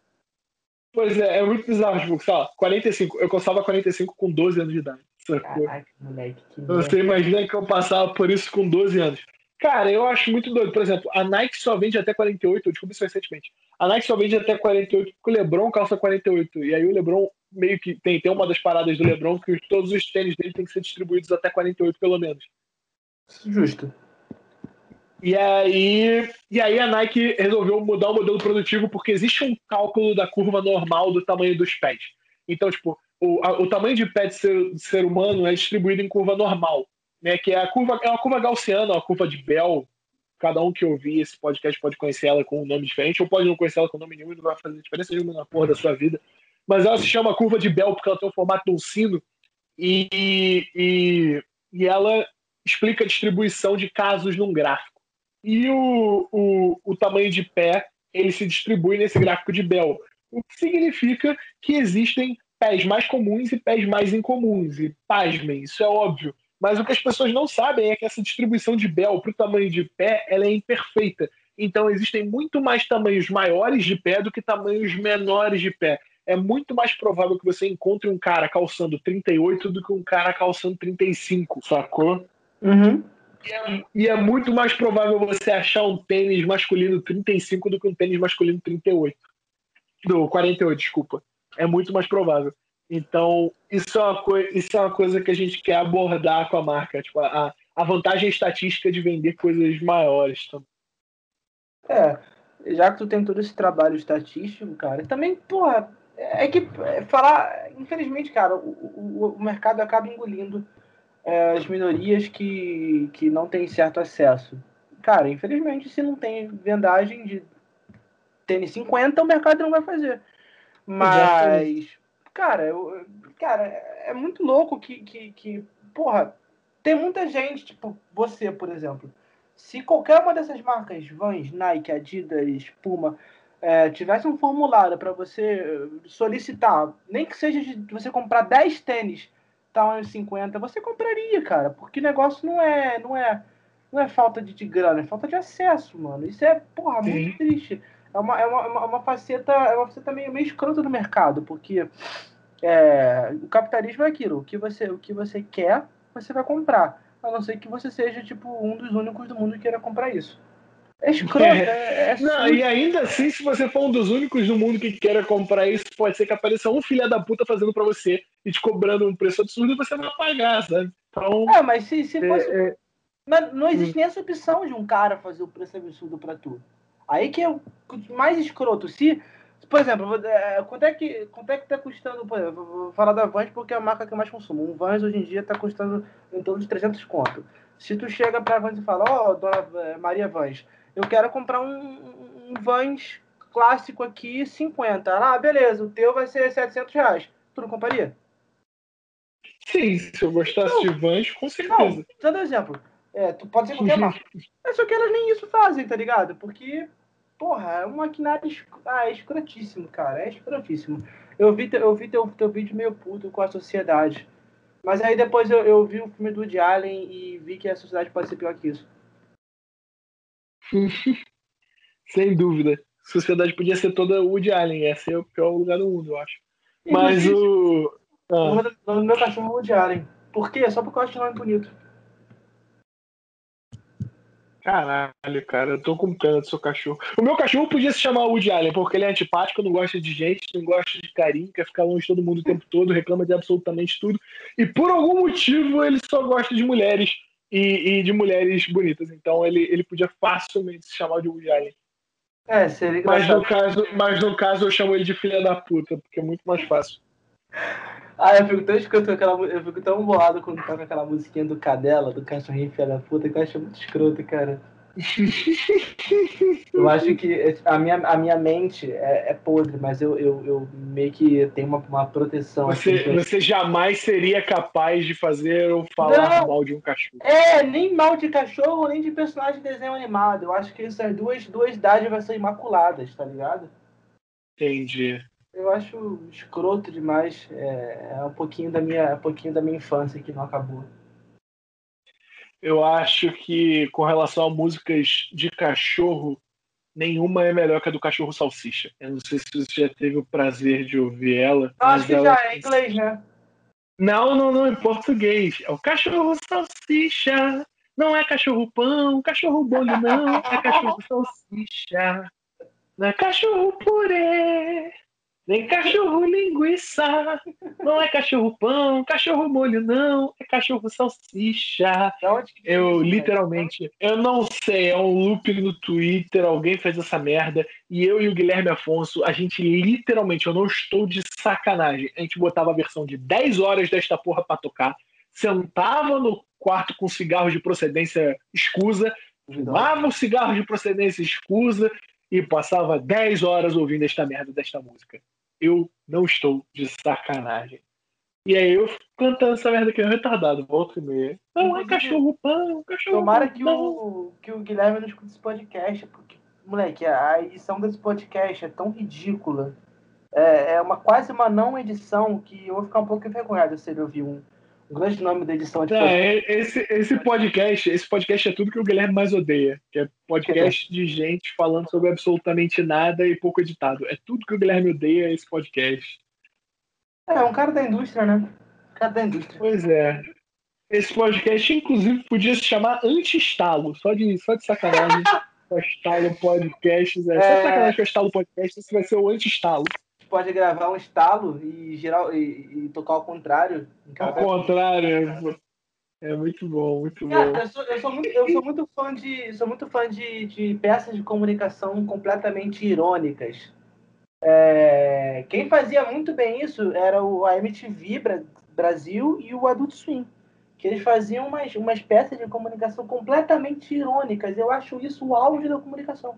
Pois é, é muito bizarro, tipo, sei lá, 45. Eu custava 45 com 12 anos de idade. Caraca, moleque. Que Você imagina que eu passava por isso com 12 anos. Cara, eu acho muito doido. Por exemplo, a Nike só vende até 48, eu descobri isso recentemente. A Nike só vende até 48 porque o LeBron calça 48. E aí o LeBron meio que tem, tem uma das paradas do LeBron que todos os tênis dele têm que ser distribuídos até 48 pelo menos. Justo. E aí, e aí a Nike resolveu mudar o modelo produtivo porque existe um cálculo da curva normal do tamanho dos pés. Então, tipo, o, a, o tamanho de pé de ser, de ser, humano é distribuído em curva normal, né? Que é a curva, é uma curva gaussiana, uma curva de Bell. Cada um que ouvir esse podcast pode conhecer ela com um nome diferente, ou pode não conhecer ela com nome nenhum e não vai fazer diferença nenhuma na porra da sua vida. Mas ela se chama curva de Bell porque ela tem o formato de um sino e, e, e ela explica a distribuição de casos num gráfico. E o, o, o tamanho de pé ele se distribui nesse gráfico de Bell, o que significa que existem pés mais comuns e pés mais incomuns. E pasmem, isso é óbvio. Mas o que as pessoas não sabem é que essa distribuição de Bell para o tamanho de pé ela é imperfeita. Então existem muito mais tamanhos maiores de pé do que tamanhos menores de pé. É muito mais provável que você encontre um cara calçando 38 do que um cara calçando 35, sacou? Uhum. E é, e é muito mais provável você achar um tênis masculino 35 do que um tênis masculino 38. Do 48, desculpa é muito mais provável. Então, isso é uma, isso é uma coisa que a gente quer abordar com a marca, tipo, a, a vantagem estatística de vender coisas maiores também. É, já que tu tem todo esse trabalho estatístico, cara, também, porra, é que é, falar, infelizmente, cara, o, o, o mercado acaba engolindo é, as minorias que, que não têm certo acesso. Cara, infelizmente, se não tem vendagem de tênis 50, o mercado não vai fazer. Mas, cara, eu, cara, é muito louco que, que, que, porra, tem muita gente, tipo, você, por exemplo. Se qualquer uma dessas marcas, Vans, Nike, Adidas, Puma, é, tivesse um formulário para você solicitar, nem que seja de você comprar 10 tênis tamanho 50, você compraria, cara, porque o negócio não é, não é, não é falta de, de grana, é falta de acesso, mano. Isso é, porra, Sim. muito triste é uma, é uma, uma, uma faceta, é uma faceta meio, meio escrota do mercado, porque é, o capitalismo é aquilo, o que, você, o que você quer, você vai comprar. A não ser que você seja, tipo, um dos únicos do mundo que queira comprar isso. É escroto. É, é não, e ainda assim, se você for um dos únicos no mundo que queira comprar isso, pode ser que apareça um filho da puta fazendo pra você e te cobrando um preço absurdo e você vai pagar, sabe? Então, é, mas se, se fosse. É, é... Mas não existe nem essa opção de um cara fazer o preço absurdo pra tu. Aí que é o mais escroto. Se, por exemplo, é, quanto é que, quanto é que tá custando, por exemplo, vou falar da Vans porque é a marca que eu mais consumo. Um Vans hoje em dia tá custando em torno de 300 conto. Se tu chega pra Vans e fala, ó, oh, dona é, Maria Vans, eu quero comprar um, um Vans clássico aqui, 50. Ah, beleza, o teu vai ser 700 reais. Tu não compraria? Sim, se eu gostasse não. de Vans, com certeza. Não, dando exemplo. É, tu pode ser qualquer marca. É só que elas nem isso fazem, tá ligado? Porque, porra, é um maquinário ah, é escrotíssimo, cara. É escrotíssimo. Eu vi, eu vi teu, teu vídeo meio puto com a sociedade. Mas aí depois eu, eu vi o filme do Woody Allen e vi que a sociedade pode ser pior que isso. [LAUGHS] Sem dúvida. A sociedade podia ser toda Woody Allen. Ia ser o pior lugar do mundo, eu acho. Mas o. Ah. O nome do meu cachorro é Woody Allen. Por quê? Só porque eu acho o nome bonito. Caralho, cara, eu tô com pena do seu cachorro. O meu cachorro podia se chamar Woody Allen, porque ele é antipático, não gosta de gente, não gosta de carinho, quer ficar longe de todo mundo o tempo todo, reclama de absolutamente tudo. E por algum motivo ele só gosta de mulheres e, e de mulheres bonitas. Então ele, ele podia facilmente se chamar de Woody Allen. É, seria mas no caso Mas no caso eu chamo ele de filha da puta, porque é muito mais fácil. Ah, eu fico tão escroto aquela Eu fico tão bolado quando toca aquela musiquinha do Cadela, do cachorrinho filha da puta, que eu acho muito escroto, cara. [LAUGHS] eu acho que a minha, a minha mente é, é podre, mas eu, eu, eu, meio que tenho uma, uma proteção. Você, assim, você jamais seria capaz de fazer ou falar Não, mal de um cachorro. É, nem mal de cachorro, nem de personagem de desenho animado. Eu acho que essas duas, duas dádivas são imaculadas, tá ligado? Entendi. Eu acho escroto demais. É, é um pouquinho da minha, é um pouquinho da minha infância que não acabou. Eu acho que com relação a músicas de cachorro, nenhuma é melhor que a do cachorro salsicha. Eu não sei se você já teve o prazer de ouvir ela. Acho que ela... já é em inglês, né? Não, não, não, em português. É o cachorro salsicha. Não é cachorro pão, cachorro bolho, não. É cachorro salsicha. Não é cachorro purê. Nem cachorro linguiça, não é cachorro pão, cachorro molho não, é cachorro salsicha. Eu literalmente, eu não sei, é um loop no Twitter, alguém fez essa merda e eu e o Guilherme Afonso, a gente literalmente, eu não estou de sacanagem, a gente botava a versão de 10 horas desta porra pra tocar, sentava no quarto com cigarro de procedência escusa, fumava um cigarro de procedência escusa e passava 10 horas ouvindo esta merda desta música eu não estou de sacanagem. E aí eu cantando essa merda aqui, retardado, volta e meia. Não, é cachorro pão, cachorro Tomara que o, que o Guilherme não escute esse podcast, porque, moleque, a edição desse podcast é tão ridícula. É, é uma quase uma não edição que eu vou ficar um pouco envergonhado se ele ouvir um, o grande nome da edição de é, esse, esse podcast, esse podcast é tudo que o Guilherme mais odeia, que é podcast que de gente falando sobre absolutamente nada e pouco editado. É tudo que o Guilherme odeia esse podcast. É, um cara da indústria, né? Um cara da indústria. Pois é. Esse podcast, inclusive, podia se chamar Anti-Estalo, só de, só de sacanagem. [LAUGHS] Estalo Podcast. É, é... Só de sacanagem com o Estalo Podcast, esse vai ser o Anti-Estalo pode gravar um estalo e girar e, e tocar ao contrário. Ao contrário, é, é muito bom, muito bom. eu, sou, eu, sou muito, eu sou muito fã de sou muito fã de, de peças de comunicação completamente irônicas. É, quem fazia muito bem isso era o a MTV Brasil e o Adult Swim, que eles faziam umas, umas peças de comunicação completamente irônicas. Eu acho isso o auge da comunicação.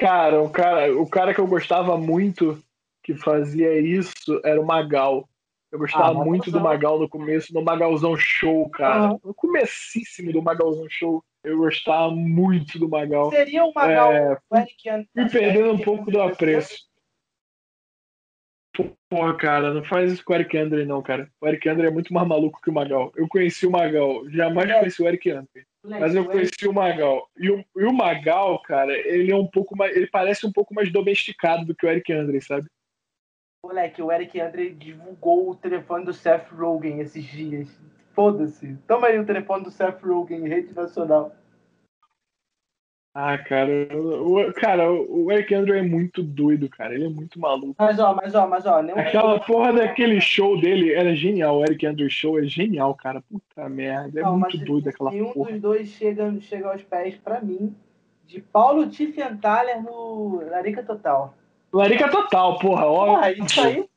Cara, o cara, o cara que eu gostava muito que fazia isso era o Magal. Eu gostava ah, muito do Magal no começo, no Magalzão Show, cara. No comecíssimo do Magalzão Show, eu gostava muito do Magal. Seria o Magal é, Eric Me perdendo um pouco do apreço. Porra, cara, não faz isso com o Eric Andre, não, cara. O Eric Andre é muito mais maluco que o Magal. Eu conheci o Magal, jamais conheci o Eric Andre. Mas eu conheci o Magal. E o, e o Magal, cara, ele é um pouco mais. Ele parece um pouco mais domesticado do que o Eric Andre, sabe? Moleque, o Eric Andre divulgou o telefone do Seth Rogen esses dias. Foda-se. Toma aí o telefone do Seth Rogen, rede nacional. Ah, cara, o, cara, o Eric Andrew é muito doido, cara. Ele é muito maluco. Mas ó, mas ó, mas ó. Aquela porra daquele show dele era genial. O Eric Andrew Show é genial, cara. Puta merda. É não, muito doido aquela nenhum porra. Nenhum dos dois chega, chega aos pés, pra mim, de Paulo Tiffenthaler no Larica Total. Larica Total, porra. Porra, isso aí.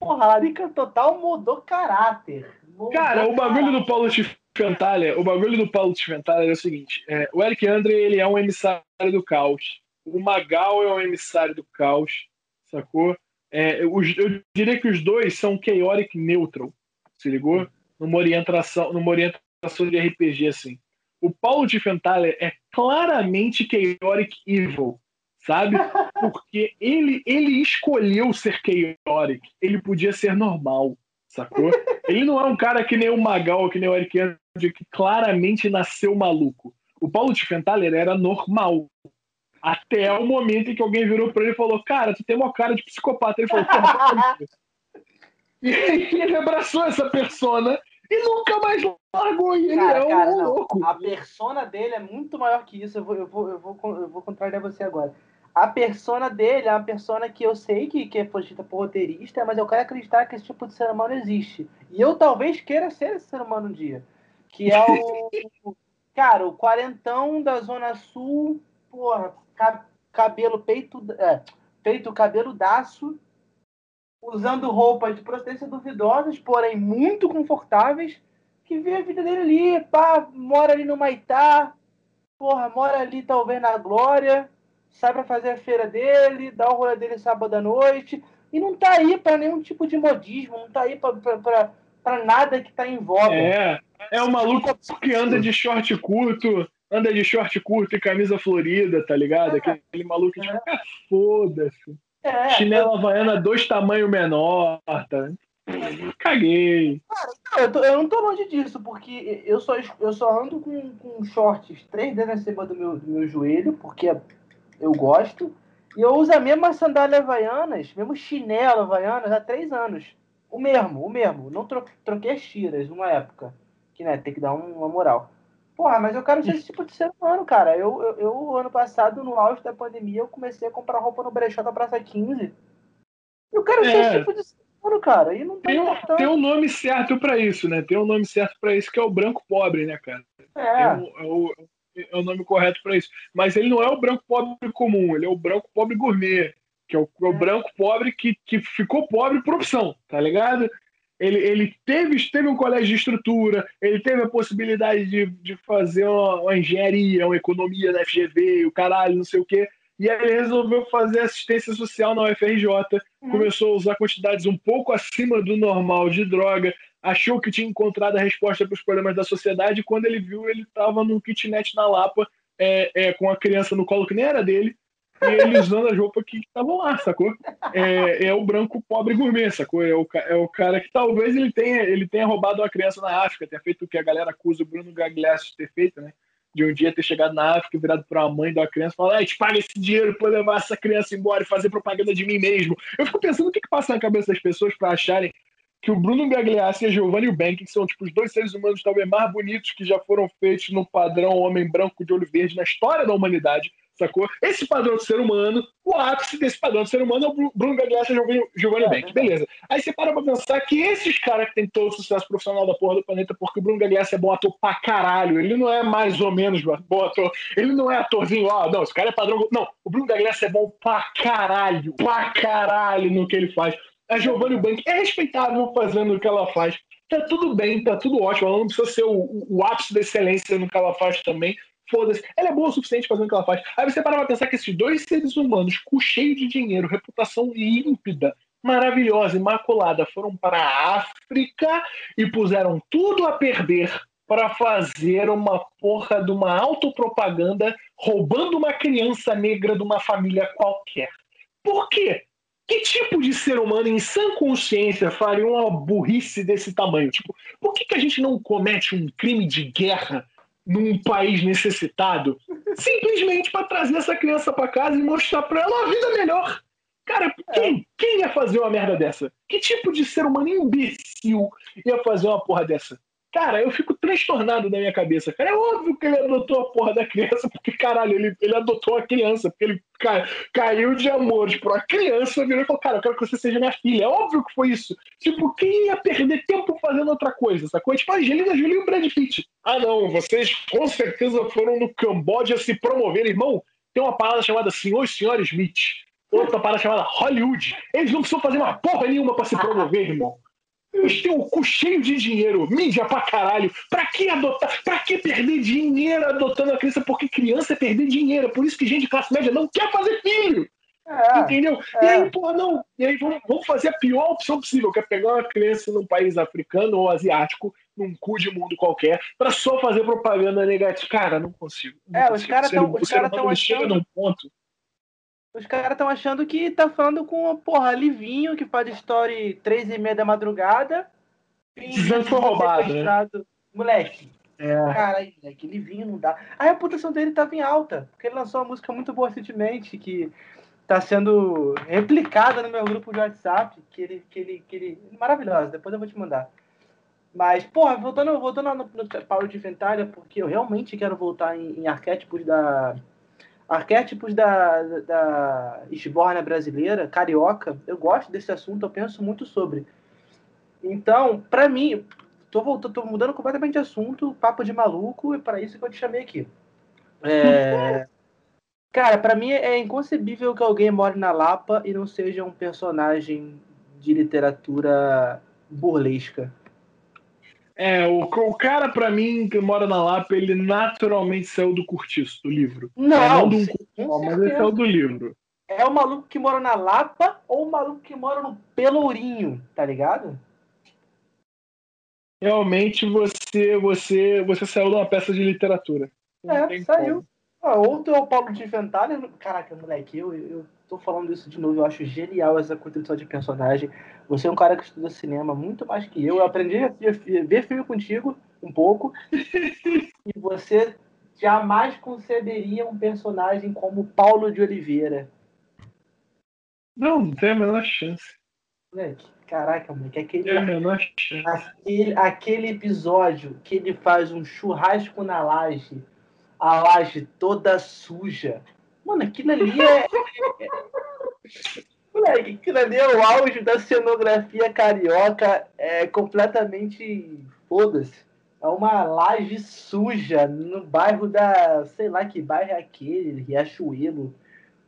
Porra, Larica Total mudou caráter. Mudou cara, o bagulho do Paulo Tiffenthaler Tiffenthaler, o bagulho do Paulo Tiffenthaler é o seguinte: é, o Eric Andre ele é um emissário do caos. O Magal é um emissário do caos, sacou? É, os, eu diria que os dois são chaotic neutral, se ligou? Numa orientação, numa orientação de RPG, assim. O Paulo Tiffenthaler é claramente chaotic evil, sabe? [LAUGHS] Porque ele, ele escolheu ser chaotic. Ele podia ser normal, sacou? Ele não é um cara que nem o Magal, que nem o Eric Andre, que claramente nasceu maluco. O Paulo Tiffenthaler era normal. Até o momento em que alguém virou pra ele e falou: Cara, tu tem uma cara de psicopata. Ele falou: Porra, E aí ele abraçou essa persona e nunca mais largou. E ele cara, é um cara, louco. A persona dele é muito maior que isso. Eu vou, eu vou, eu vou, eu vou contrariar você agora a persona dele é uma persona que eu sei que, que é fugida por roteirista, mas eu quero acreditar que esse tipo de ser humano existe. E eu talvez queira ser esse ser humano um dia. Que é o. cara, o quarentão da Zona Sul, porra, cabelo peito. É, peito cabelo daço, usando roupas de procedência duvidosas, porém muito confortáveis, que vê a vida dele ali, pá, mora ali no Maitá, porra, mora ali talvez na Glória sai para fazer a feira dele, dá o rolê dele sábado à noite, e não tá aí para nenhum tipo de modismo, não tá aí para nada que tá em voga. É, é o maluco que anda de short curto, anda de short curto e camisa florida, tá ligado? É. Aquele maluco que, tipo, ah, foda-se. É, Chinela eu... havaiana dois tamanhos menor, tá? Caguei. Cara, eu, tô, eu, não tô longe disso, porque eu só, eu só ando com, com shorts três dedos acima do meu, do meu joelho, porque eu gosto. E eu uso a mesma sandália havaianas, mesmo chinelo havaianas há três anos. O mesmo, o mesmo. Não tro troquei as tiras numa época. Que, né, tem que dar uma moral. Porra, mas eu quero ser esse tipo de ser humano, cara. Eu, eu, eu, ano passado, no auge da pandemia, eu comecei a comprar roupa no brechó da Praça 15. Eu quero é. ser esse tipo de ser humano, cara. E não tem, um, tem um nome certo para isso, né? Tem um nome certo para isso que é o branco pobre, né, cara? É. é, o, é o, é o nome correto para isso. Mas ele não é o branco pobre comum, ele é o branco pobre gourmet, que é o, é o branco pobre que, que ficou pobre por opção, tá ligado? Ele, ele teve, teve um colégio de estrutura, ele teve a possibilidade de, de fazer uma, uma engenharia, uma economia na FGV, o caralho, não sei o quê. E aí ele resolveu fazer assistência social na UFRJ, uhum. começou a usar quantidades um pouco acima do normal de droga, achou que tinha encontrado a resposta para os problemas da sociedade, e quando ele viu, ele estava num kitnet na Lapa, é, é, com a criança no colo que nem era dele, e ele [LAUGHS] usando as roupas que estavam lá, sacou? É, é, o branco pobre gourmet, sacou? É o, é o cara que talvez ele tenha, ele tenha roubado uma criança na África, tenha feito o que a galera acusa o Bruno Gagliasso de ter feito, né? De um dia ter chegado na África, virado para a mãe da criança e falar: te paga esse dinheiro para levar essa criança embora e fazer propaganda de mim mesmo. Eu fico pensando o que, que passa na cabeça das pessoas para acharem que o Bruno Gagliassi e a Giovanni Bank, que são tipo, os dois seres humanos talvez mais bonitos que já foram feitos no padrão homem branco de olho verde na história da humanidade, sacou? Esse padrão de ser humano, o ápice desse padrão de ser humano é o Bruno Gagliassi e a Giovanni é, Bank, beleza. Aí você para pra pensar que esses caras que têm todo o sucesso profissional da porra do planeta, porque o Bruno Gagliassi é bom ator pra caralho, ele não é mais ou menos bom ator, ele não é atorzinho, ó, não, esse cara é padrão, não, o Bruno Gagliassi é bom pra caralho, pra caralho no que ele faz a Giovanni Bank é respeitável fazendo o que ela faz. Tá tudo bem, tá tudo ótimo. Ela não precisa ser o, o ápice da excelência no que ela faz também. Foda-se. Ela é boa o suficiente fazendo o que ela faz. Aí você para pra pensar que esses dois seres humanos, com cheio de dinheiro, reputação límpida, maravilhosa, imaculada, foram para a África e puseram tudo a perder para fazer uma porra de uma autopropaganda roubando uma criança negra de uma família qualquer. Por quê? Que tipo de ser humano em sã consciência faria uma burrice desse tamanho? Tipo, por que, que a gente não comete um crime de guerra num país necessitado simplesmente para trazer essa criança para casa e mostrar para ela uma vida melhor? Cara, quem, quem ia fazer uma merda dessa? Que tipo de ser humano imbecil ia fazer uma porra dessa? Cara, eu fico transtornado na minha cabeça. Cara, é óbvio que ele adotou a porra da criança, porque, caralho, ele, ele adotou a criança, porque ele ca, caiu de amores por uma criança, virou e falou, cara, eu quero que você seja minha filha. É óbvio que foi isso. Tipo, quem ia perder tempo fazendo outra coisa, sacou? Tipo, a Angelina Jolie e o Brad Pitt. Ah, não, vocês com certeza foram no Camboja se promover, irmão. Tem uma palavra chamada Senhor e Senhora Smith. Outra parada chamada Hollywood. Eles não precisam fazer uma porra nenhuma para se promover, irmão. Eles têm o cu cheio de dinheiro, mídia pra caralho. Pra que adotar? Pra que perder dinheiro adotando a criança? Porque criança é perder dinheiro. É por isso que gente de classe média não quer fazer filho. É, entendeu? É. E aí, pô, não. E aí vamos, vamos fazer a pior opção possível, que é pegar uma criança num país africano ou asiático, num cu de mundo qualquer, pra só fazer propaganda negativa. Cara, não consigo. Não é, consigo. os caras estão. Estão achando. Num ponto os caras estão achando que tá falando com, porra, Livinho, que faz story três e meia da madrugada. Que foi roubado, né? Moleque. É. Caralho, moleque, Livinho não dá. A reputação dele tava em alta, porque ele lançou uma música muito boa recentemente, que tá sendo replicada no meu grupo de WhatsApp, que ele, que ele, que ele... Maravilhosa, depois eu vou te mandar. Mas, porra, voltando, voltando no, no Paulo de Inventária, porque eu realmente quero voltar em, em arquétipos da arquétipos da, da esbórnia brasileira, carioca, eu gosto desse assunto, eu penso muito sobre. Então, para mim, tô, voltando, tô mudando completamente de assunto, papo de maluco, e para isso que eu te chamei aqui. É... [LAUGHS] Cara, para mim é inconcebível que alguém more na Lapa e não seja um personagem de literatura burlesca. É, o, o cara, para mim, que mora na Lapa, ele naturalmente saiu do curtiço, do livro. Não, é, não um mas ele saiu do livro. É o maluco que mora na Lapa ou o maluco que mora no Pelourinho, tá ligado? Realmente você você você saiu de uma peça de literatura. Não é, saiu. Ah, ou tu é o Paulo de Ventana. Caraca, moleque, eu, eu tô falando isso de novo, eu acho genial essa construção de personagem. Você é um cara que estuda cinema muito mais que eu. Eu aprendi a ver filme contigo um pouco. e você jamais conceberia um personagem como Paulo de Oliveira. Não, não tem a menor chance. Moleque, caraca, moleque, aquele, tem a menor chance. Aquele, aquele episódio que ele faz um churrasco na laje, a laje toda suja Mano, aquilo ali é. [LAUGHS] Moleque, aquilo ali é o auge da cenografia carioca. É completamente. Foda-se. É uma laje suja no bairro da. Sei lá que bairro é aquele, Riachuelo.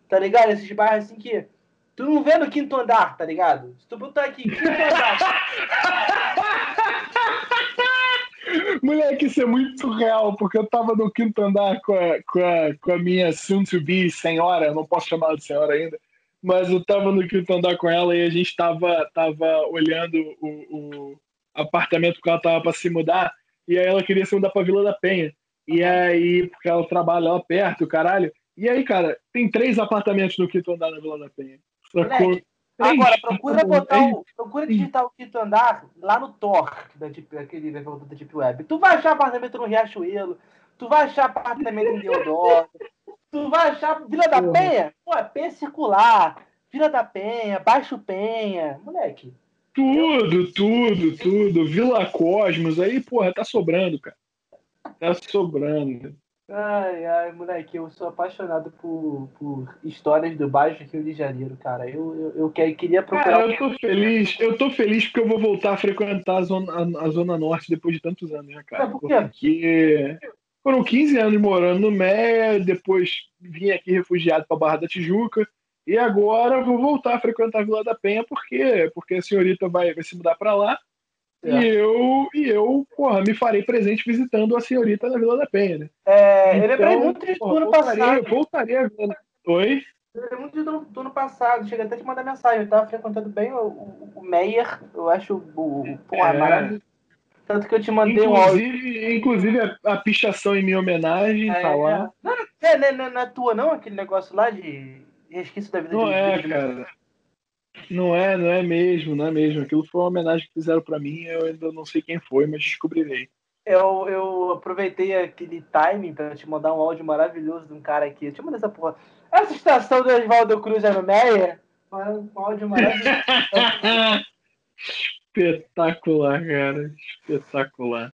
Tá ligado? Esses bairros assim que. Tu não vê no quinto andar, tá ligado? Se tu botar aqui, quinto andar. [LAUGHS] Moleque, isso é muito real, porque eu tava no quinto andar com a, com a, com a minha soon-to-be senhora, não posso chamar de senhora ainda, mas eu tava no quinto andar com ela e a gente tava, tava olhando o, o apartamento que ela tava pra se mudar, e aí ela queria se mudar pra Vila da Penha. E aí, porque ela trabalha lá perto, caralho. E aí, cara, tem três apartamentos no quinto andar na Vila da Penha. Sacou? Agora, procura botar o, procura digitar o quinto andar lá no Tor, da Deep, aquele da Deep Web. Tu vai achar apartamento no Riachuelo, tu vai achar apartamento em Deodoro, [LAUGHS] tu vai achar Vila da Penha, pô, é Penha Circular, Vila da Penha, Baixo Penha, moleque. Tudo, tudo, tudo. Vila Cosmos, aí, porra, tá sobrando, cara. Tá sobrando. Ai, ai, moleque, eu sou apaixonado por, por histórias do Baixo Rio de Janeiro, cara. Eu, eu, eu queria procurar. Cara, eu tô feliz, eu tô feliz porque eu vou voltar a frequentar a Zona, a, a zona Norte depois de tantos anos, né, cara? por quê? Porque foram 15 anos morando no Meia, depois vim aqui refugiado pra Barra da Tijuca. E agora vou voltar a frequentar a Vila da Penha, porque, porque a senhorita vai, vai se mudar para lá. É. E eu, e eu, porra, me farei presente visitando a senhorita na Vila da Penha, né? É, então, eu lembrei muito do ano voltaria, passado. Voltaria a ver. Oi? Eu lembrei muito do ano passado, cheguei até te mandar mensagem. Eu tava frequentando bem o, o, o Meyer, eu acho o, o porra, é. maravilhoso. Tanto que eu te mandei inclusive, um áudio. Inclusive, a, a pichação em minha homenagem é, tá lá. Não, é, não, não, não é tua, não, aquele negócio lá de resquício da vida não de é, cara. Não é, não é mesmo, não é mesmo. Aquilo foi uma homenagem que fizeram para mim, eu ainda não sei quem foi, mas descobrirei. Eu, eu aproveitei aquele timing para te mandar um áudio maravilhoso de um cara aqui. Deixa eu mandar essa porra. Essa estação do Oswaldo Cruz é no Meia? Um áudio maravilhoso. [LAUGHS] Espetacular, cara. Espetacular.